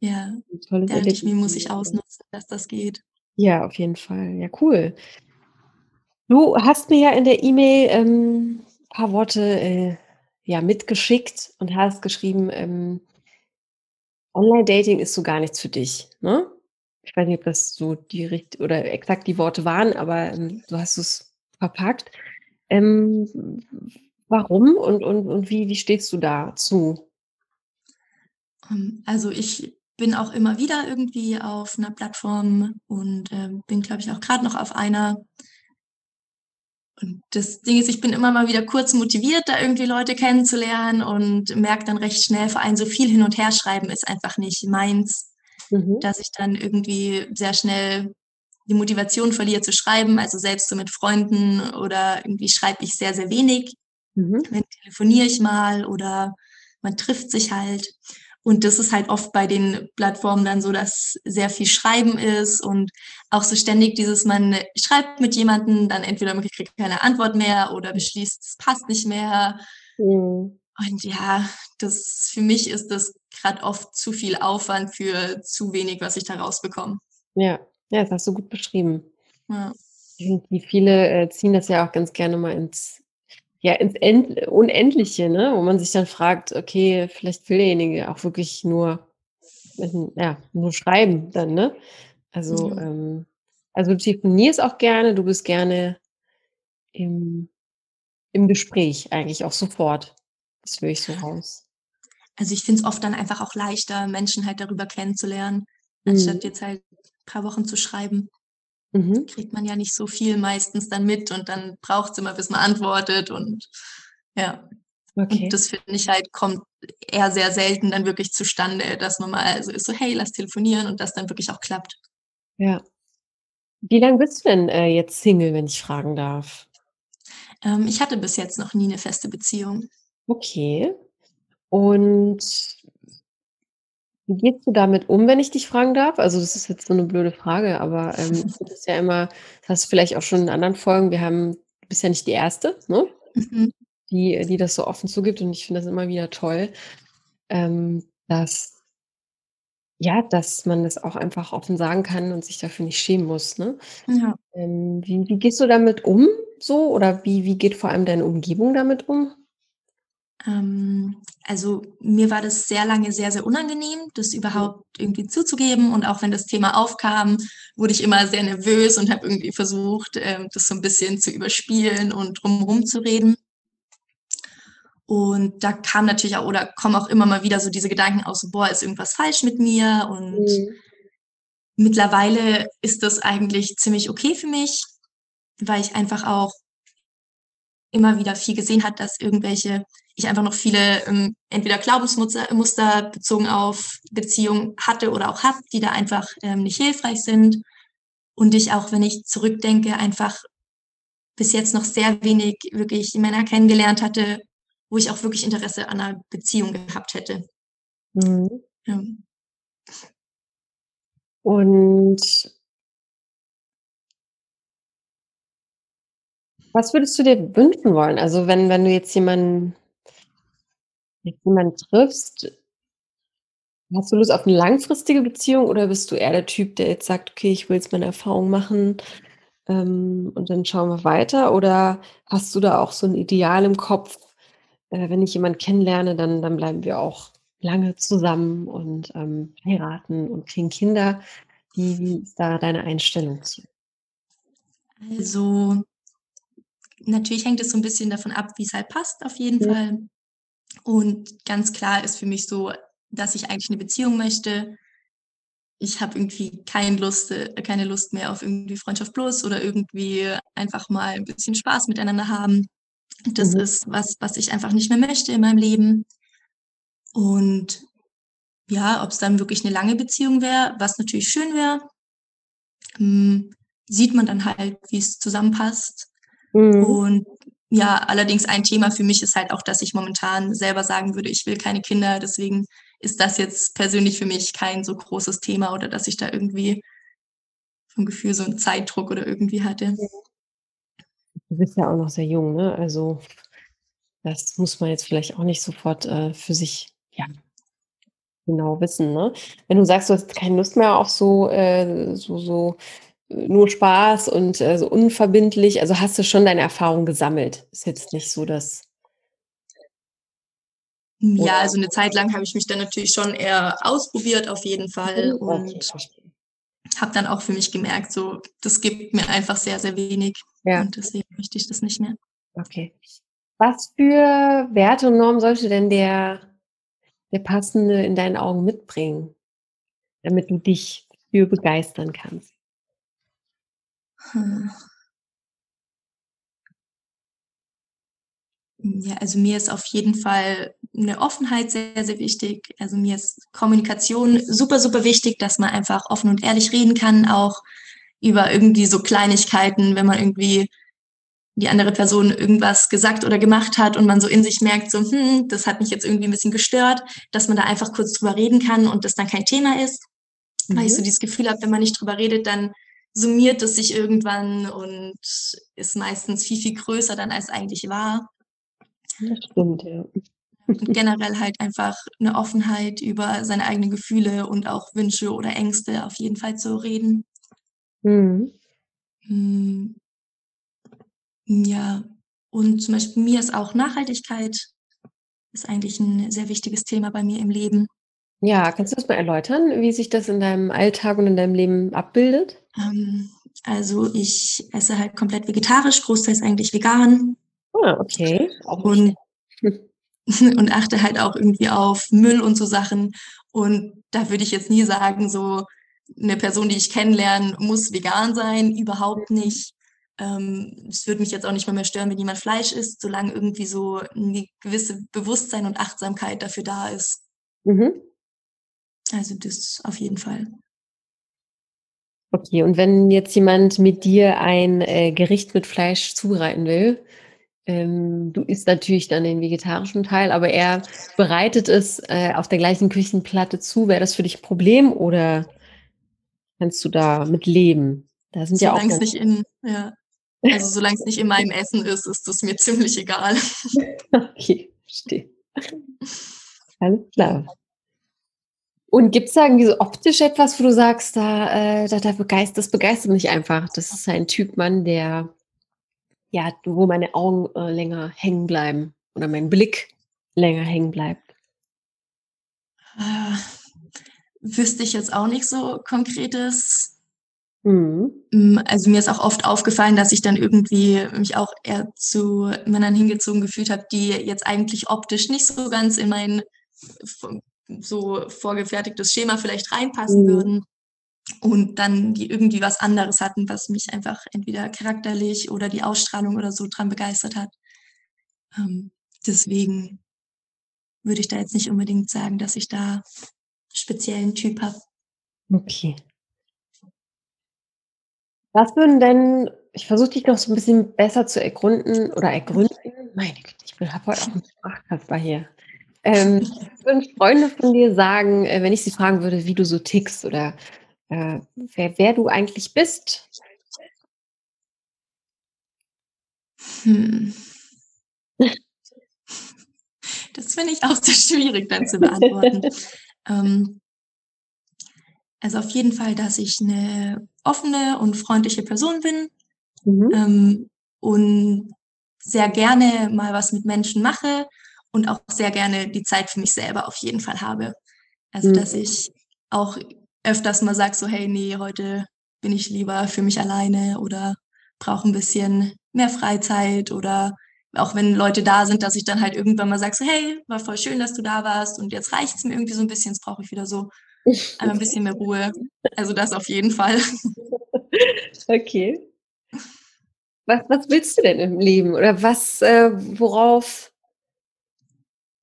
Ja, da dachte ich mir, muss ich ausnutzen, dass das geht. Ja, auf jeden Fall. Ja, cool. Du hast mir ja in der E-Mail ähm, ein paar Worte äh, ja, mitgeschickt und hast geschrieben, ähm, Online-Dating ist so gar nichts für dich, ne? Ich weiß nicht, ob das so die oder exakt die Worte waren, aber ähm, so hast du es verpackt. Ähm, warum und, und, und wie, wie stehst du dazu? Ähm, also ich bin auch immer wieder irgendwie auf einer Plattform und äh, bin, glaube ich, auch gerade noch auf einer. Und das Ding ist, ich bin immer mal wieder kurz motiviert, da irgendwie Leute kennenzulernen und merke dann recht schnell, vor allem so viel hin und her schreiben ist einfach nicht meins, mhm. dass ich dann irgendwie sehr schnell die Motivation verliere zu schreiben. Also selbst so mit Freunden oder irgendwie schreibe ich sehr, sehr wenig. Mhm. Dann telefoniere ich mal oder man trifft sich halt. Und das ist halt oft bei den Plattformen dann so, dass sehr viel Schreiben ist und auch so ständig dieses, man schreibt mit jemandem, dann entweder man kriegt keine Antwort mehr oder beschließt, es passt nicht mehr. Mhm. Und ja, das für mich ist das gerade oft zu viel Aufwand für zu wenig, was ich da rausbekomme. Ja, ja, das hast du gut beschrieben. Ja. Irgendwie viele äh, ziehen das ja auch ganz gerne mal ins ja, ins End Unendliche, ne? Wo man sich dann fragt, okay, vielleicht will derjenige auch wirklich nur, ja, nur schreiben dann, ne? Also, ja. ähm, also du telefonierst auch gerne, du bist gerne im, im Gespräch eigentlich auch sofort. Das will ich so raus. Also ich finde es oft dann einfach auch leichter, Menschen halt darüber kennenzulernen, anstatt mhm. jetzt halt ein paar Wochen zu schreiben. Mhm. Kriegt man ja nicht so viel meistens dann mit und dann braucht es immer, bis man antwortet und ja. Okay. Und das finde ich halt, kommt eher sehr selten dann wirklich zustande, dass man mal so ist, so hey, lass telefonieren und das dann wirklich auch klappt. Ja. Wie lange bist du denn äh, jetzt Single, wenn ich fragen darf? Ähm, ich hatte bis jetzt noch nie eine feste Beziehung. Okay. Und wie gehst du damit um, wenn ich dich fragen darf? Also, das ist jetzt so eine blöde Frage, aber, ähm, ich [laughs] finde ja immer das hast du vielleicht auch schon in anderen Folgen wir haben du bist ja nicht die Erste, ne, Mhm. die die das so offen zugibt und ich finde das immer wieder toll, ähm, dass ja, dass man das auch einfach offen sagen kann und sich dafür nicht schämen muss, ne? Ja. Ähm, wie wie gehst du damit um so oder wie wie geht vor allem deine Umgebung damit um? Ähm, also mir war das sehr lange sehr, sehr unangenehm, das überhaupt irgendwie zuzugeben. Und auch wenn das Thema aufkam, wurde ich immer sehr nervös und habe irgendwie versucht, ähm, das so ein bisschen zu überspielen und drumherum zu reden. Und da kam natürlich auch oder kommen auch immer mal wieder so diese Gedanken aus, boah, ist irgendwas falsch mit mir? Und mhm. mittlerweile ist das eigentlich ziemlich okay für mich, weil ich einfach auch immer wieder viel gesehen hat, dass irgendwelche, ich einfach noch viele ähm, entweder Glaubensmuster Muster bezogen auf Beziehungen hatte oder auch habe, die da einfach ähm, nicht hilfreich sind. Und ich auch, wenn ich zurückdenke, einfach bis jetzt noch sehr wenig wirklich Männer kennengelernt hatte, wo ich auch wirklich Interesse an einer Beziehung gehabt hätte. Mhm. Ja. Und Was würdest du dir wünschen wollen? Also, wenn wenn du jetzt jemanden jemanden triffst hast du Lust auf eine langfristige Beziehung oder bist du eher der Typ, der jetzt sagt: „Okay, ich will jetzt meine Erfahrung machen, ähm, und dann schauen wir weiter?“ Oder hast du da auch so ein Ideal im Kopf: „Äh, wenn ich jemanden kennenlerne, dann dann bleiben wir auch lange zusammen und, ähm, heiraten und kriegen Kinder?“ Wie wie ist da deine Einstellung zu? Also natürlich hängt es so ein bisschen davon ab, wie es halt passt auf jeden ja. Fall. Und ganz klar ist für mich so, dass ich eigentlich eine Beziehung möchte. Ich habe irgendwie keine Lust äh, keine Lust mehr auf irgendwie Freundschaft plus oder irgendwie einfach mal ein bisschen Spaß miteinander haben. Das mhm. ist was, was ich einfach nicht mehr möchte in meinem Leben. Und ja, ob es dann wirklich eine lange Beziehung wäre, was natürlich schön wäre, hm, sieht man dann halt, wie es zusammenpasst. Mhm. Und ja, allerdings ein Thema für mich ist halt auch, dass ich momentan selber sagen würde, ich will keine Kinder. Deswegen ist das jetzt persönlich für mich kein so großes Thema oder dass ich da irgendwie vom Gefühl so einen Zeitdruck oder irgendwie hatte. Du bist ja auch noch sehr jung, ne? Also das muss man jetzt vielleicht auch nicht sofort äh, für sich ja, genau wissen. Ne? Wenn du sagst, du hast keine Lust mehr auf so, äh, so, so nur Spaß und äh, so unverbindlich? Also hast du schon deine Erfahrung gesammelt? Ist jetzt nicht so, dass. Ja, also eine Zeit lang habe ich mich dann natürlich schon eher ausprobiert, auf jeden Fall. Mhm, okay. Und habe dann auch für mich gemerkt, so, das gibt mir einfach sehr, sehr wenig. Ja. Und deswegen möchte ich das nicht mehr. Okay. Was für Werte und Normen sollte denn der, der Passende in deinen Augen mitbringen, damit du dich für begeistern kannst? Hm. Ja, also mir ist auf jeden Fall eine Offenheit sehr, sehr wichtig. Also mir ist Kommunikation super, super wichtig, dass man einfach offen und ehrlich reden kann, auch über irgendwie so Kleinigkeiten, wenn man irgendwie die andere Person irgendwas gesagt oder gemacht hat und man so in sich merkt, so, hm, das hat mich jetzt irgendwie ein bisschen gestört, dass man da einfach kurz drüber reden kann und das dann kein Thema ist. Mhm. Weil ich so mhm. dieses Gefühl habe, wenn man nicht drüber redet, dann summiert es sich irgendwann und ist meistens viel, viel größer dann als eigentlich war. Das stimmt, ja. Und generell halt einfach eine Offenheit über seine eigenen Gefühle und auch Wünsche oder Ängste auf jeden Fall zu reden. Mhm. Hm. Ja, Und zum Beispiel mir ist auch Nachhaltigkeit ist eigentlich ein sehr wichtiges Thema bei mir im Leben. Ja, kannst du das mal erläutern, wie sich das in deinem Alltag und in deinem Leben abbildet? Ähm, also ich esse halt komplett vegetarisch, großteils eigentlich vegan. Ah, okay. Auch und, [laughs] [laughs] und achte halt auch irgendwie auf Müll und so Sachen. Und da würde ich jetzt nie sagen, so eine Person, die ich kennenlerne, muss vegan sein, überhaupt nicht. Ähm, es würde mich jetzt auch nicht mehr, mehr stören, wenn jemand Fleisch isst, solange irgendwie so ein gewisse Bewusstsein und Achtsamkeit dafür da ist. Mhm. Also das auf jeden Fall. Okay, und wenn jetzt jemand mit dir ein äh, Gericht mit Fleisch zubereiten will, ähm, du isst natürlich dann den vegetarischen Teil, aber er bereitet es äh, auf der gleichen Küchenplatte zu. Wäre das für dich ein Problem oder kannst du da mit leben? Da sind solange ja auch. Es nicht in, ja. Also solange es nicht in meinem Essen ist, ist es mir [laughs] ziemlich egal. [laughs] okay, verstehe. Alles klar. Und gibt es da irgendwie so optisch etwas, wo du sagst, da, äh, da, da begeistert, das begeistert mich einfach. Das ist ein Typ Mann, der, ja, wo meine Augen äh, länger hängen bleiben oder mein Blick länger hängen bleibt. Äh, wüsste ich jetzt auch nicht so konkretes. Mhm. Also mir ist auch oft aufgefallen, dass ich dann irgendwie mich auch eher zu Männern hingezogen gefühlt habe, die jetzt eigentlich optisch nicht so ganz in mein so vorgefertigtes Schema vielleicht reinpassen mhm. würden und dann die irgendwie was anderes hatten, was mich einfach entweder charakterlich oder die Ausstrahlung oder so dran begeistert hat. Ähm, deswegen würde ich da jetzt nicht unbedingt sagen, dass ich da einen speziellen Typ habe. Okay. Was würden denn, ich versuche dich noch so ein bisschen besser zu ergründen oder ergründen. Meine Güte, ich habe heute auch einen Sprachkasper hier. Ähm, würden Freunde von dir sagen, äh, wenn ich sie fragen würde, wie du so tickst oder äh, wer, wer du eigentlich bist? Hm. Das finde ich auch sehr schwierig dann zu beantworten. [laughs] ähm, also auf jeden Fall, dass ich eine offene und freundliche Person bin mhm. ähm, und sehr gerne mal was mit Menschen mache und auch sehr gerne die Zeit für mich selber auf jeden Fall habe. Also, mhm. dass ich auch öfters mal sage, so, hey, nee, heute bin ich lieber für mich alleine oder brauche ein bisschen mehr Freizeit oder auch wenn Leute da sind, dass ich dann halt irgendwann mal sage, so, hey, war voll schön, dass du da warst und jetzt reicht es mir irgendwie so ein bisschen, jetzt brauche ich wieder so ein bisschen mehr Ruhe. Also das auf jeden Fall. [laughs] Okay. Was, was willst du denn im Leben oder was, äh, worauf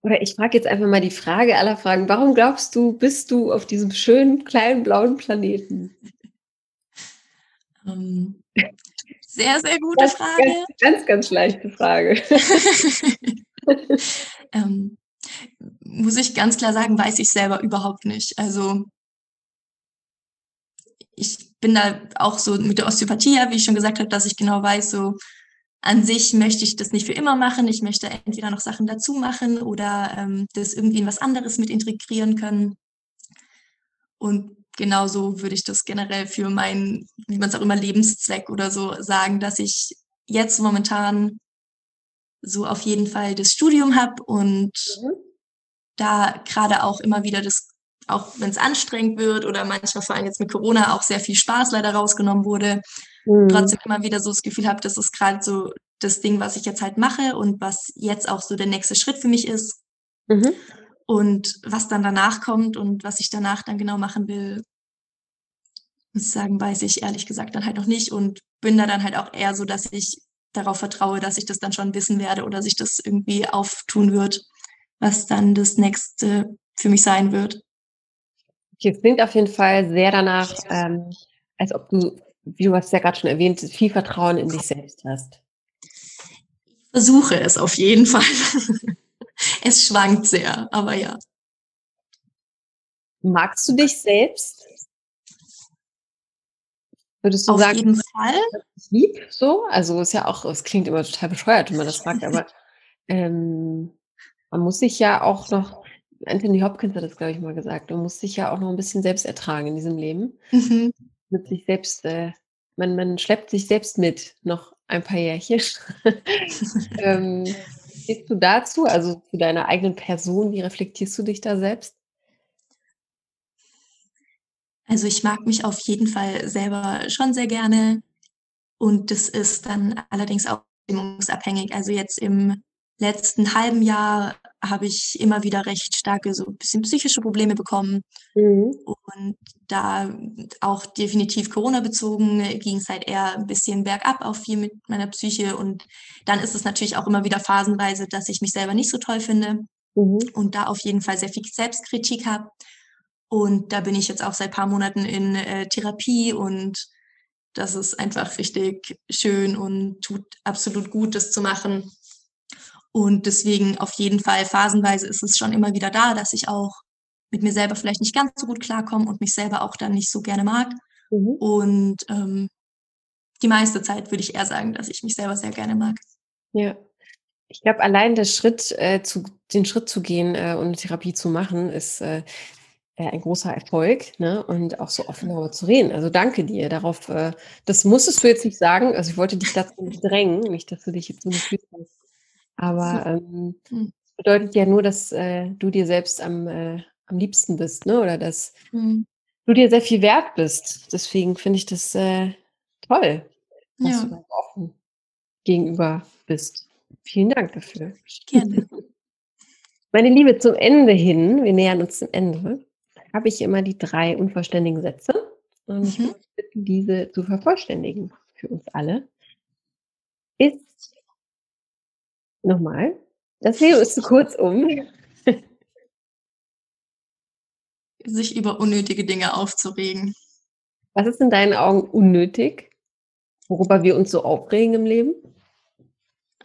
oder ich frage jetzt einfach mal die Frage aller Fragen. Warum glaubst du, bist du auf diesem schönen, kleinen, blauen Planeten? Um, ähm, sehr, sehr gute ganz, Frage. Ganz, ganz, ganz leichte Frage. [laughs] ähm, muss ich ganz klar sagen, weiß ich selber überhaupt nicht. Also ich bin da auch so mit der Osteopathie, wie ich schon gesagt habe, dass ich genau weiß, so an sich möchte ich das nicht für immer machen. Ich möchte entweder noch Sachen dazu machen oder ähm, das irgendwie in was anderes mit integrieren können. Und genauso würde ich das generell für meinen, wie man es auch immer, Lebenszweck oder so sagen, dass ich jetzt momentan so auf jeden Fall das Studium habe und mhm. da gerade auch immer wieder das, auch wenn es anstrengend wird oder manchmal vor allem jetzt mit Corona auch sehr viel Spaß leider rausgenommen wurde, mhm. trotzdem immer wieder so das Gefühl habe, das ist gerade so das Ding, was ich jetzt halt mache und was jetzt auch so der nächste Schritt für mich ist. Mhm. Und was dann danach kommt und was ich danach dann genau machen will, muss ich sagen, weiß ich ehrlich gesagt dann halt noch nicht und bin da dann halt auch eher so, dass ich darauf vertraue, dass ich das dann schon wissen werde oder sich das irgendwie auftun wird, was dann das nächste für mich sein wird. Es klingt auf jeden Fall sehr danach, ähm, als ob du wie du hast ja gerade schon erwähnt, viel Vertrauen in dich selbst hast. Ich versuche es auf jeden Fall. [laughs] es schwankt sehr, aber ja. Magst du dich selbst? Würdest du auf sagen, jeden Fall. Lieb so? Also ist ja auch, es klingt immer total bescheuert, wenn man das fragt, aber ähm, man muss sich ja auch noch, Anthony Hopkins hat das, glaube ich, mal gesagt, man muss sich ja auch noch ein bisschen selbst ertragen in diesem Leben. Mhm mit sich selbst, äh, man, man schleppt sich selbst mit, noch ein paar Jährchen. [laughs] ähm, stehst du dazu, also zu deiner eigenen Person? Wie reflektierst du dich da selbst? Also ich mag mich auf jeden Fall selber schon sehr gerne. Und das ist dann allerdings auch stimmungsabhängig. Also jetzt im letzten halben Jahr habe ich immer wieder recht starke, so ein bisschen psychische Probleme bekommen. Mhm. Und da auch definitiv Corona-bezogen ging es halt eher ein bisschen bergab auch viel mit meiner Psyche. Und dann ist es natürlich auch immer wieder phasenweise, dass ich mich selber nicht so toll finde mhm. und da auf jeden Fall sehr viel Selbstkritik habe. Und da bin ich jetzt auch seit paar Monaten in äh, Therapie und das ist einfach richtig schön und tut absolut gut, das zu machen. Und deswegen auf jeden Fall phasenweise ist es schon immer wieder da, dass ich auch mit mir selber vielleicht nicht ganz so gut klarkomme und mich selber auch dann nicht so gerne mag. Mhm. Und ähm, die meiste Zeit würde ich eher sagen, dass ich mich selber sehr gerne mag. Ja. Ich glaube, allein der Schritt, äh, zu, den Schritt zu gehen äh, und Therapie zu machen, ist äh, äh, ein großer Erfolg ne? und auch so offen darüber zu reden. Also danke dir darauf. Äh, das musstest du jetzt nicht sagen. Also ich wollte dich dazu nicht drängen, nicht, dass du dich jetzt so gefühlt hast. Aber ähm, hm. bedeutet ja nur, dass äh, du dir selbst am, äh, am liebsten bist, ne? Oder dass mhm. du dir sehr viel wert bist. Deswegen finde ich das äh, toll, dass ja. du da offen gegenüber bist. Vielen Dank dafür. Gerne. [laughs] Meine Liebe, zum Ende hin, wir nähern uns dem Ende, habe ich immer die drei unvollständigen Sätze und ich mhm. bitten, diese zu vervollständigen für uns alle. Ist nochmal, das Video ist zu kurz um. [laughs] Sich über unnötige Dinge aufzuregen. Was ist in deinen Augen unnötig, worüber wir uns so aufregen im Leben?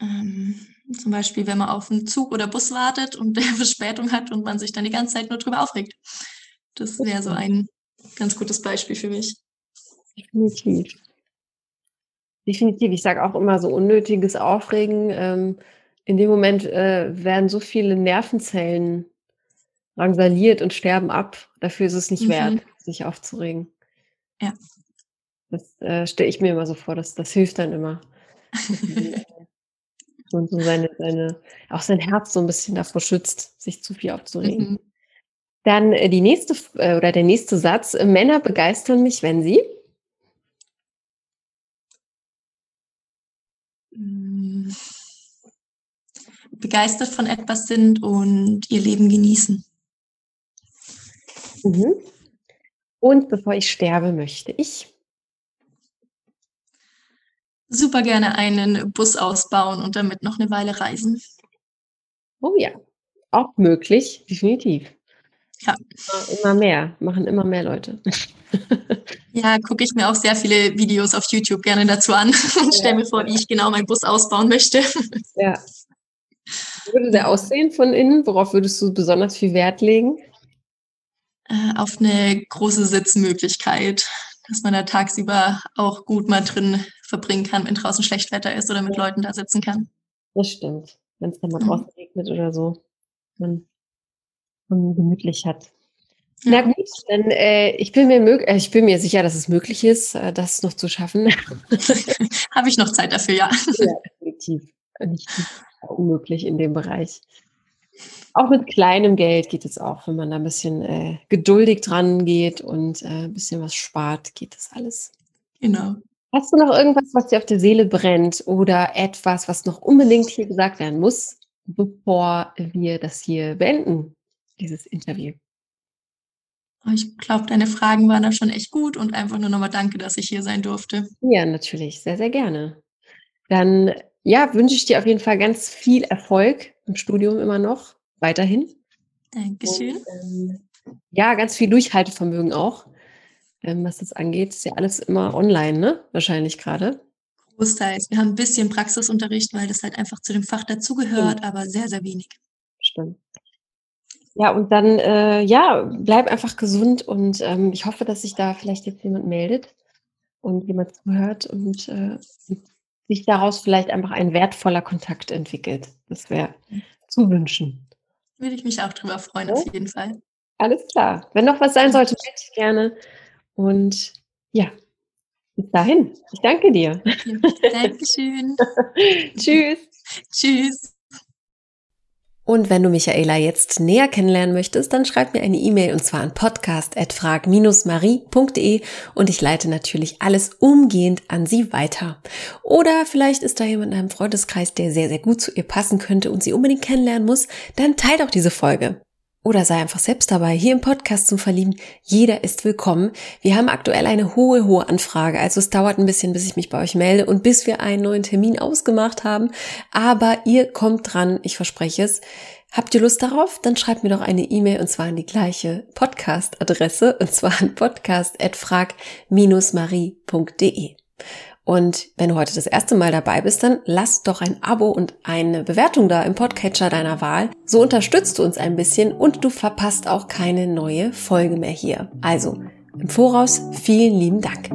Ähm, zum Beispiel, wenn man auf einen Zug oder Bus wartet und der [laughs] Verspätung hat und man sich dann die ganze Zeit nur drüber aufregt. Das wäre so ein ganz gutes Beispiel für mich. Definitiv. Definitiv. Ich sage auch immer so unnötiges Aufregen. Ähm, in dem Moment äh, werden so viele Nervenzellen rangsaliert und sterben ab. Dafür ist es nicht mhm. wert, sich aufzuregen. Ja. Das äh, stelle ich mir immer so vor, dass das hilft dann immer. [laughs] und so seine, seine, auch sein Herz so ein bisschen davor schützt, sich zu viel aufzuregen. Mhm. Dann äh, die nächste äh, oder der nächste Satz. Männer begeistern mich, wenn sie mm. Begeistert von etwas sind und ihr Leben genießen. Mhm. Und bevor ich sterbe, möchte ich super gerne einen Bus ausbauen und damit noch eine Weile reisen. Oh ja, auch möglich, definitiv. Ja. Immer mehr, machen immer mehr Leute. [laughs] Ja, gucke ich mir auch sehr viele Videos auf YouTube gerne dazu an und stelle mir vor, wie ich genau meinen Bus ausbauen möchte. Ja. Wie würde der aussehen von innen? Worauf würdest du besonders viel Wert legen? Äh, auf eine große Sitzmöglichkeit, dass man da tagsüber auch gut mal drin verbringen kann, wenn draußen schlecht Wetter ist oder mit Leuten da sitzen kann. Das stimmt. Wenn es dann mal mhm. draußen regnet oder so. Man und gemütlich hat. Na gut, dann äh, ich bin mir äh, ich bin mir sicher, dass es möglich ist, äh, das noch zu schaffen. [laughs] Habe ich noch Zeit dafür, ja. Ja, definitiv. Unmöglich in dem Bereich. Auch mit kleinem Geld geht es auch, wenn man da ein bisschen äh, geduldig dran geht und äh, ein bisschen was spart, geht das alles. Genau. Hast du noch irgendwas, was dir auf der Seele brennt oder etwas, was noch unbedingt hier gesagt werden muss, bevor wir das hier beenden? dieses Interview. Oh, ich glaube, deine Fragen waren da schon echt gut und einfach nur nochmal danke, dass ich hier sein durfte. Ja, natürlich, sehr, sehr gerne. Dann ja, wünsche ich dir auf jeden Fall ganz viel Erfolg im Studium immer noch, weiterhin. Dankeschön. Und, ähm, ja, ganz viel Durchhaltevermögen auch, ähm, was das angeht. Ist ja alles immer online, ne? Wahrscheinlich gerade. Großteils. Wir haben ein bisschen Praxisunterricht, weil das halt einfach zu dem Fach dazugehört, ja. aber sehr, sehr wenig. Stimmt. Ja, und dann, äh, ja, bleib einfach gesund und ähm, ich hoffe, dass sich da vielleicht jetzt jemand meldet und jemand zuhört und äh, sich daraus vielleicht einfach ein wertvoller Kontakt entwickelt. Das wäre zu wünschen. Würde ich mich auch drüber freuen, ja? auf jeden Fall. Alles klar. Wenn noch was sein sollte, bitte gerne. Und ja, Bis dahin. Ich danke dir. Dankeschön. [laughs] [laughs] Tschüss. Tschüss. Und wenn du Michaela jetzt näher kennenlernen möchtest, dann schreib mir eine E-Mail und zwar an podcast.frag-marie.de und ich leite natürlich alles umgehend an sie weiter. Oder vielleicht ist da jemand in einem Freundeskreis, der sehr, sehr gut zu ihr passen könnte und sie unbedingt kennenlernen muss, dann teil doch diese Folge. Oder sei einfach selbst dabei, hier im Podcast zum Verlieben. Jeder ist willkommen. Wir haben aktuell eine hohe, hohe Anfrage. Also es dauert ein bisschen, bis ich mich bei euch melde und bis wir einen neuen Termin ausgemacht haben. Aber ihr kommt dran, ich verspreche es. Habt ihr Lust darauf? Dann schreibt mir doch eine E-Mail und zwar an die gleiche Podcast-Adresse und zwar an podcast.frag-marie.de. Und wenn du heute das erste Mal dabei bist, dann lass doch ein Abo und eine Bewertung da im Podcatcher deiner Wahl. So unterstützt du uns ein bisschen und du verpasst auch keine neue Folge mehr hier. Also, im Voraus vielen lieben Dank.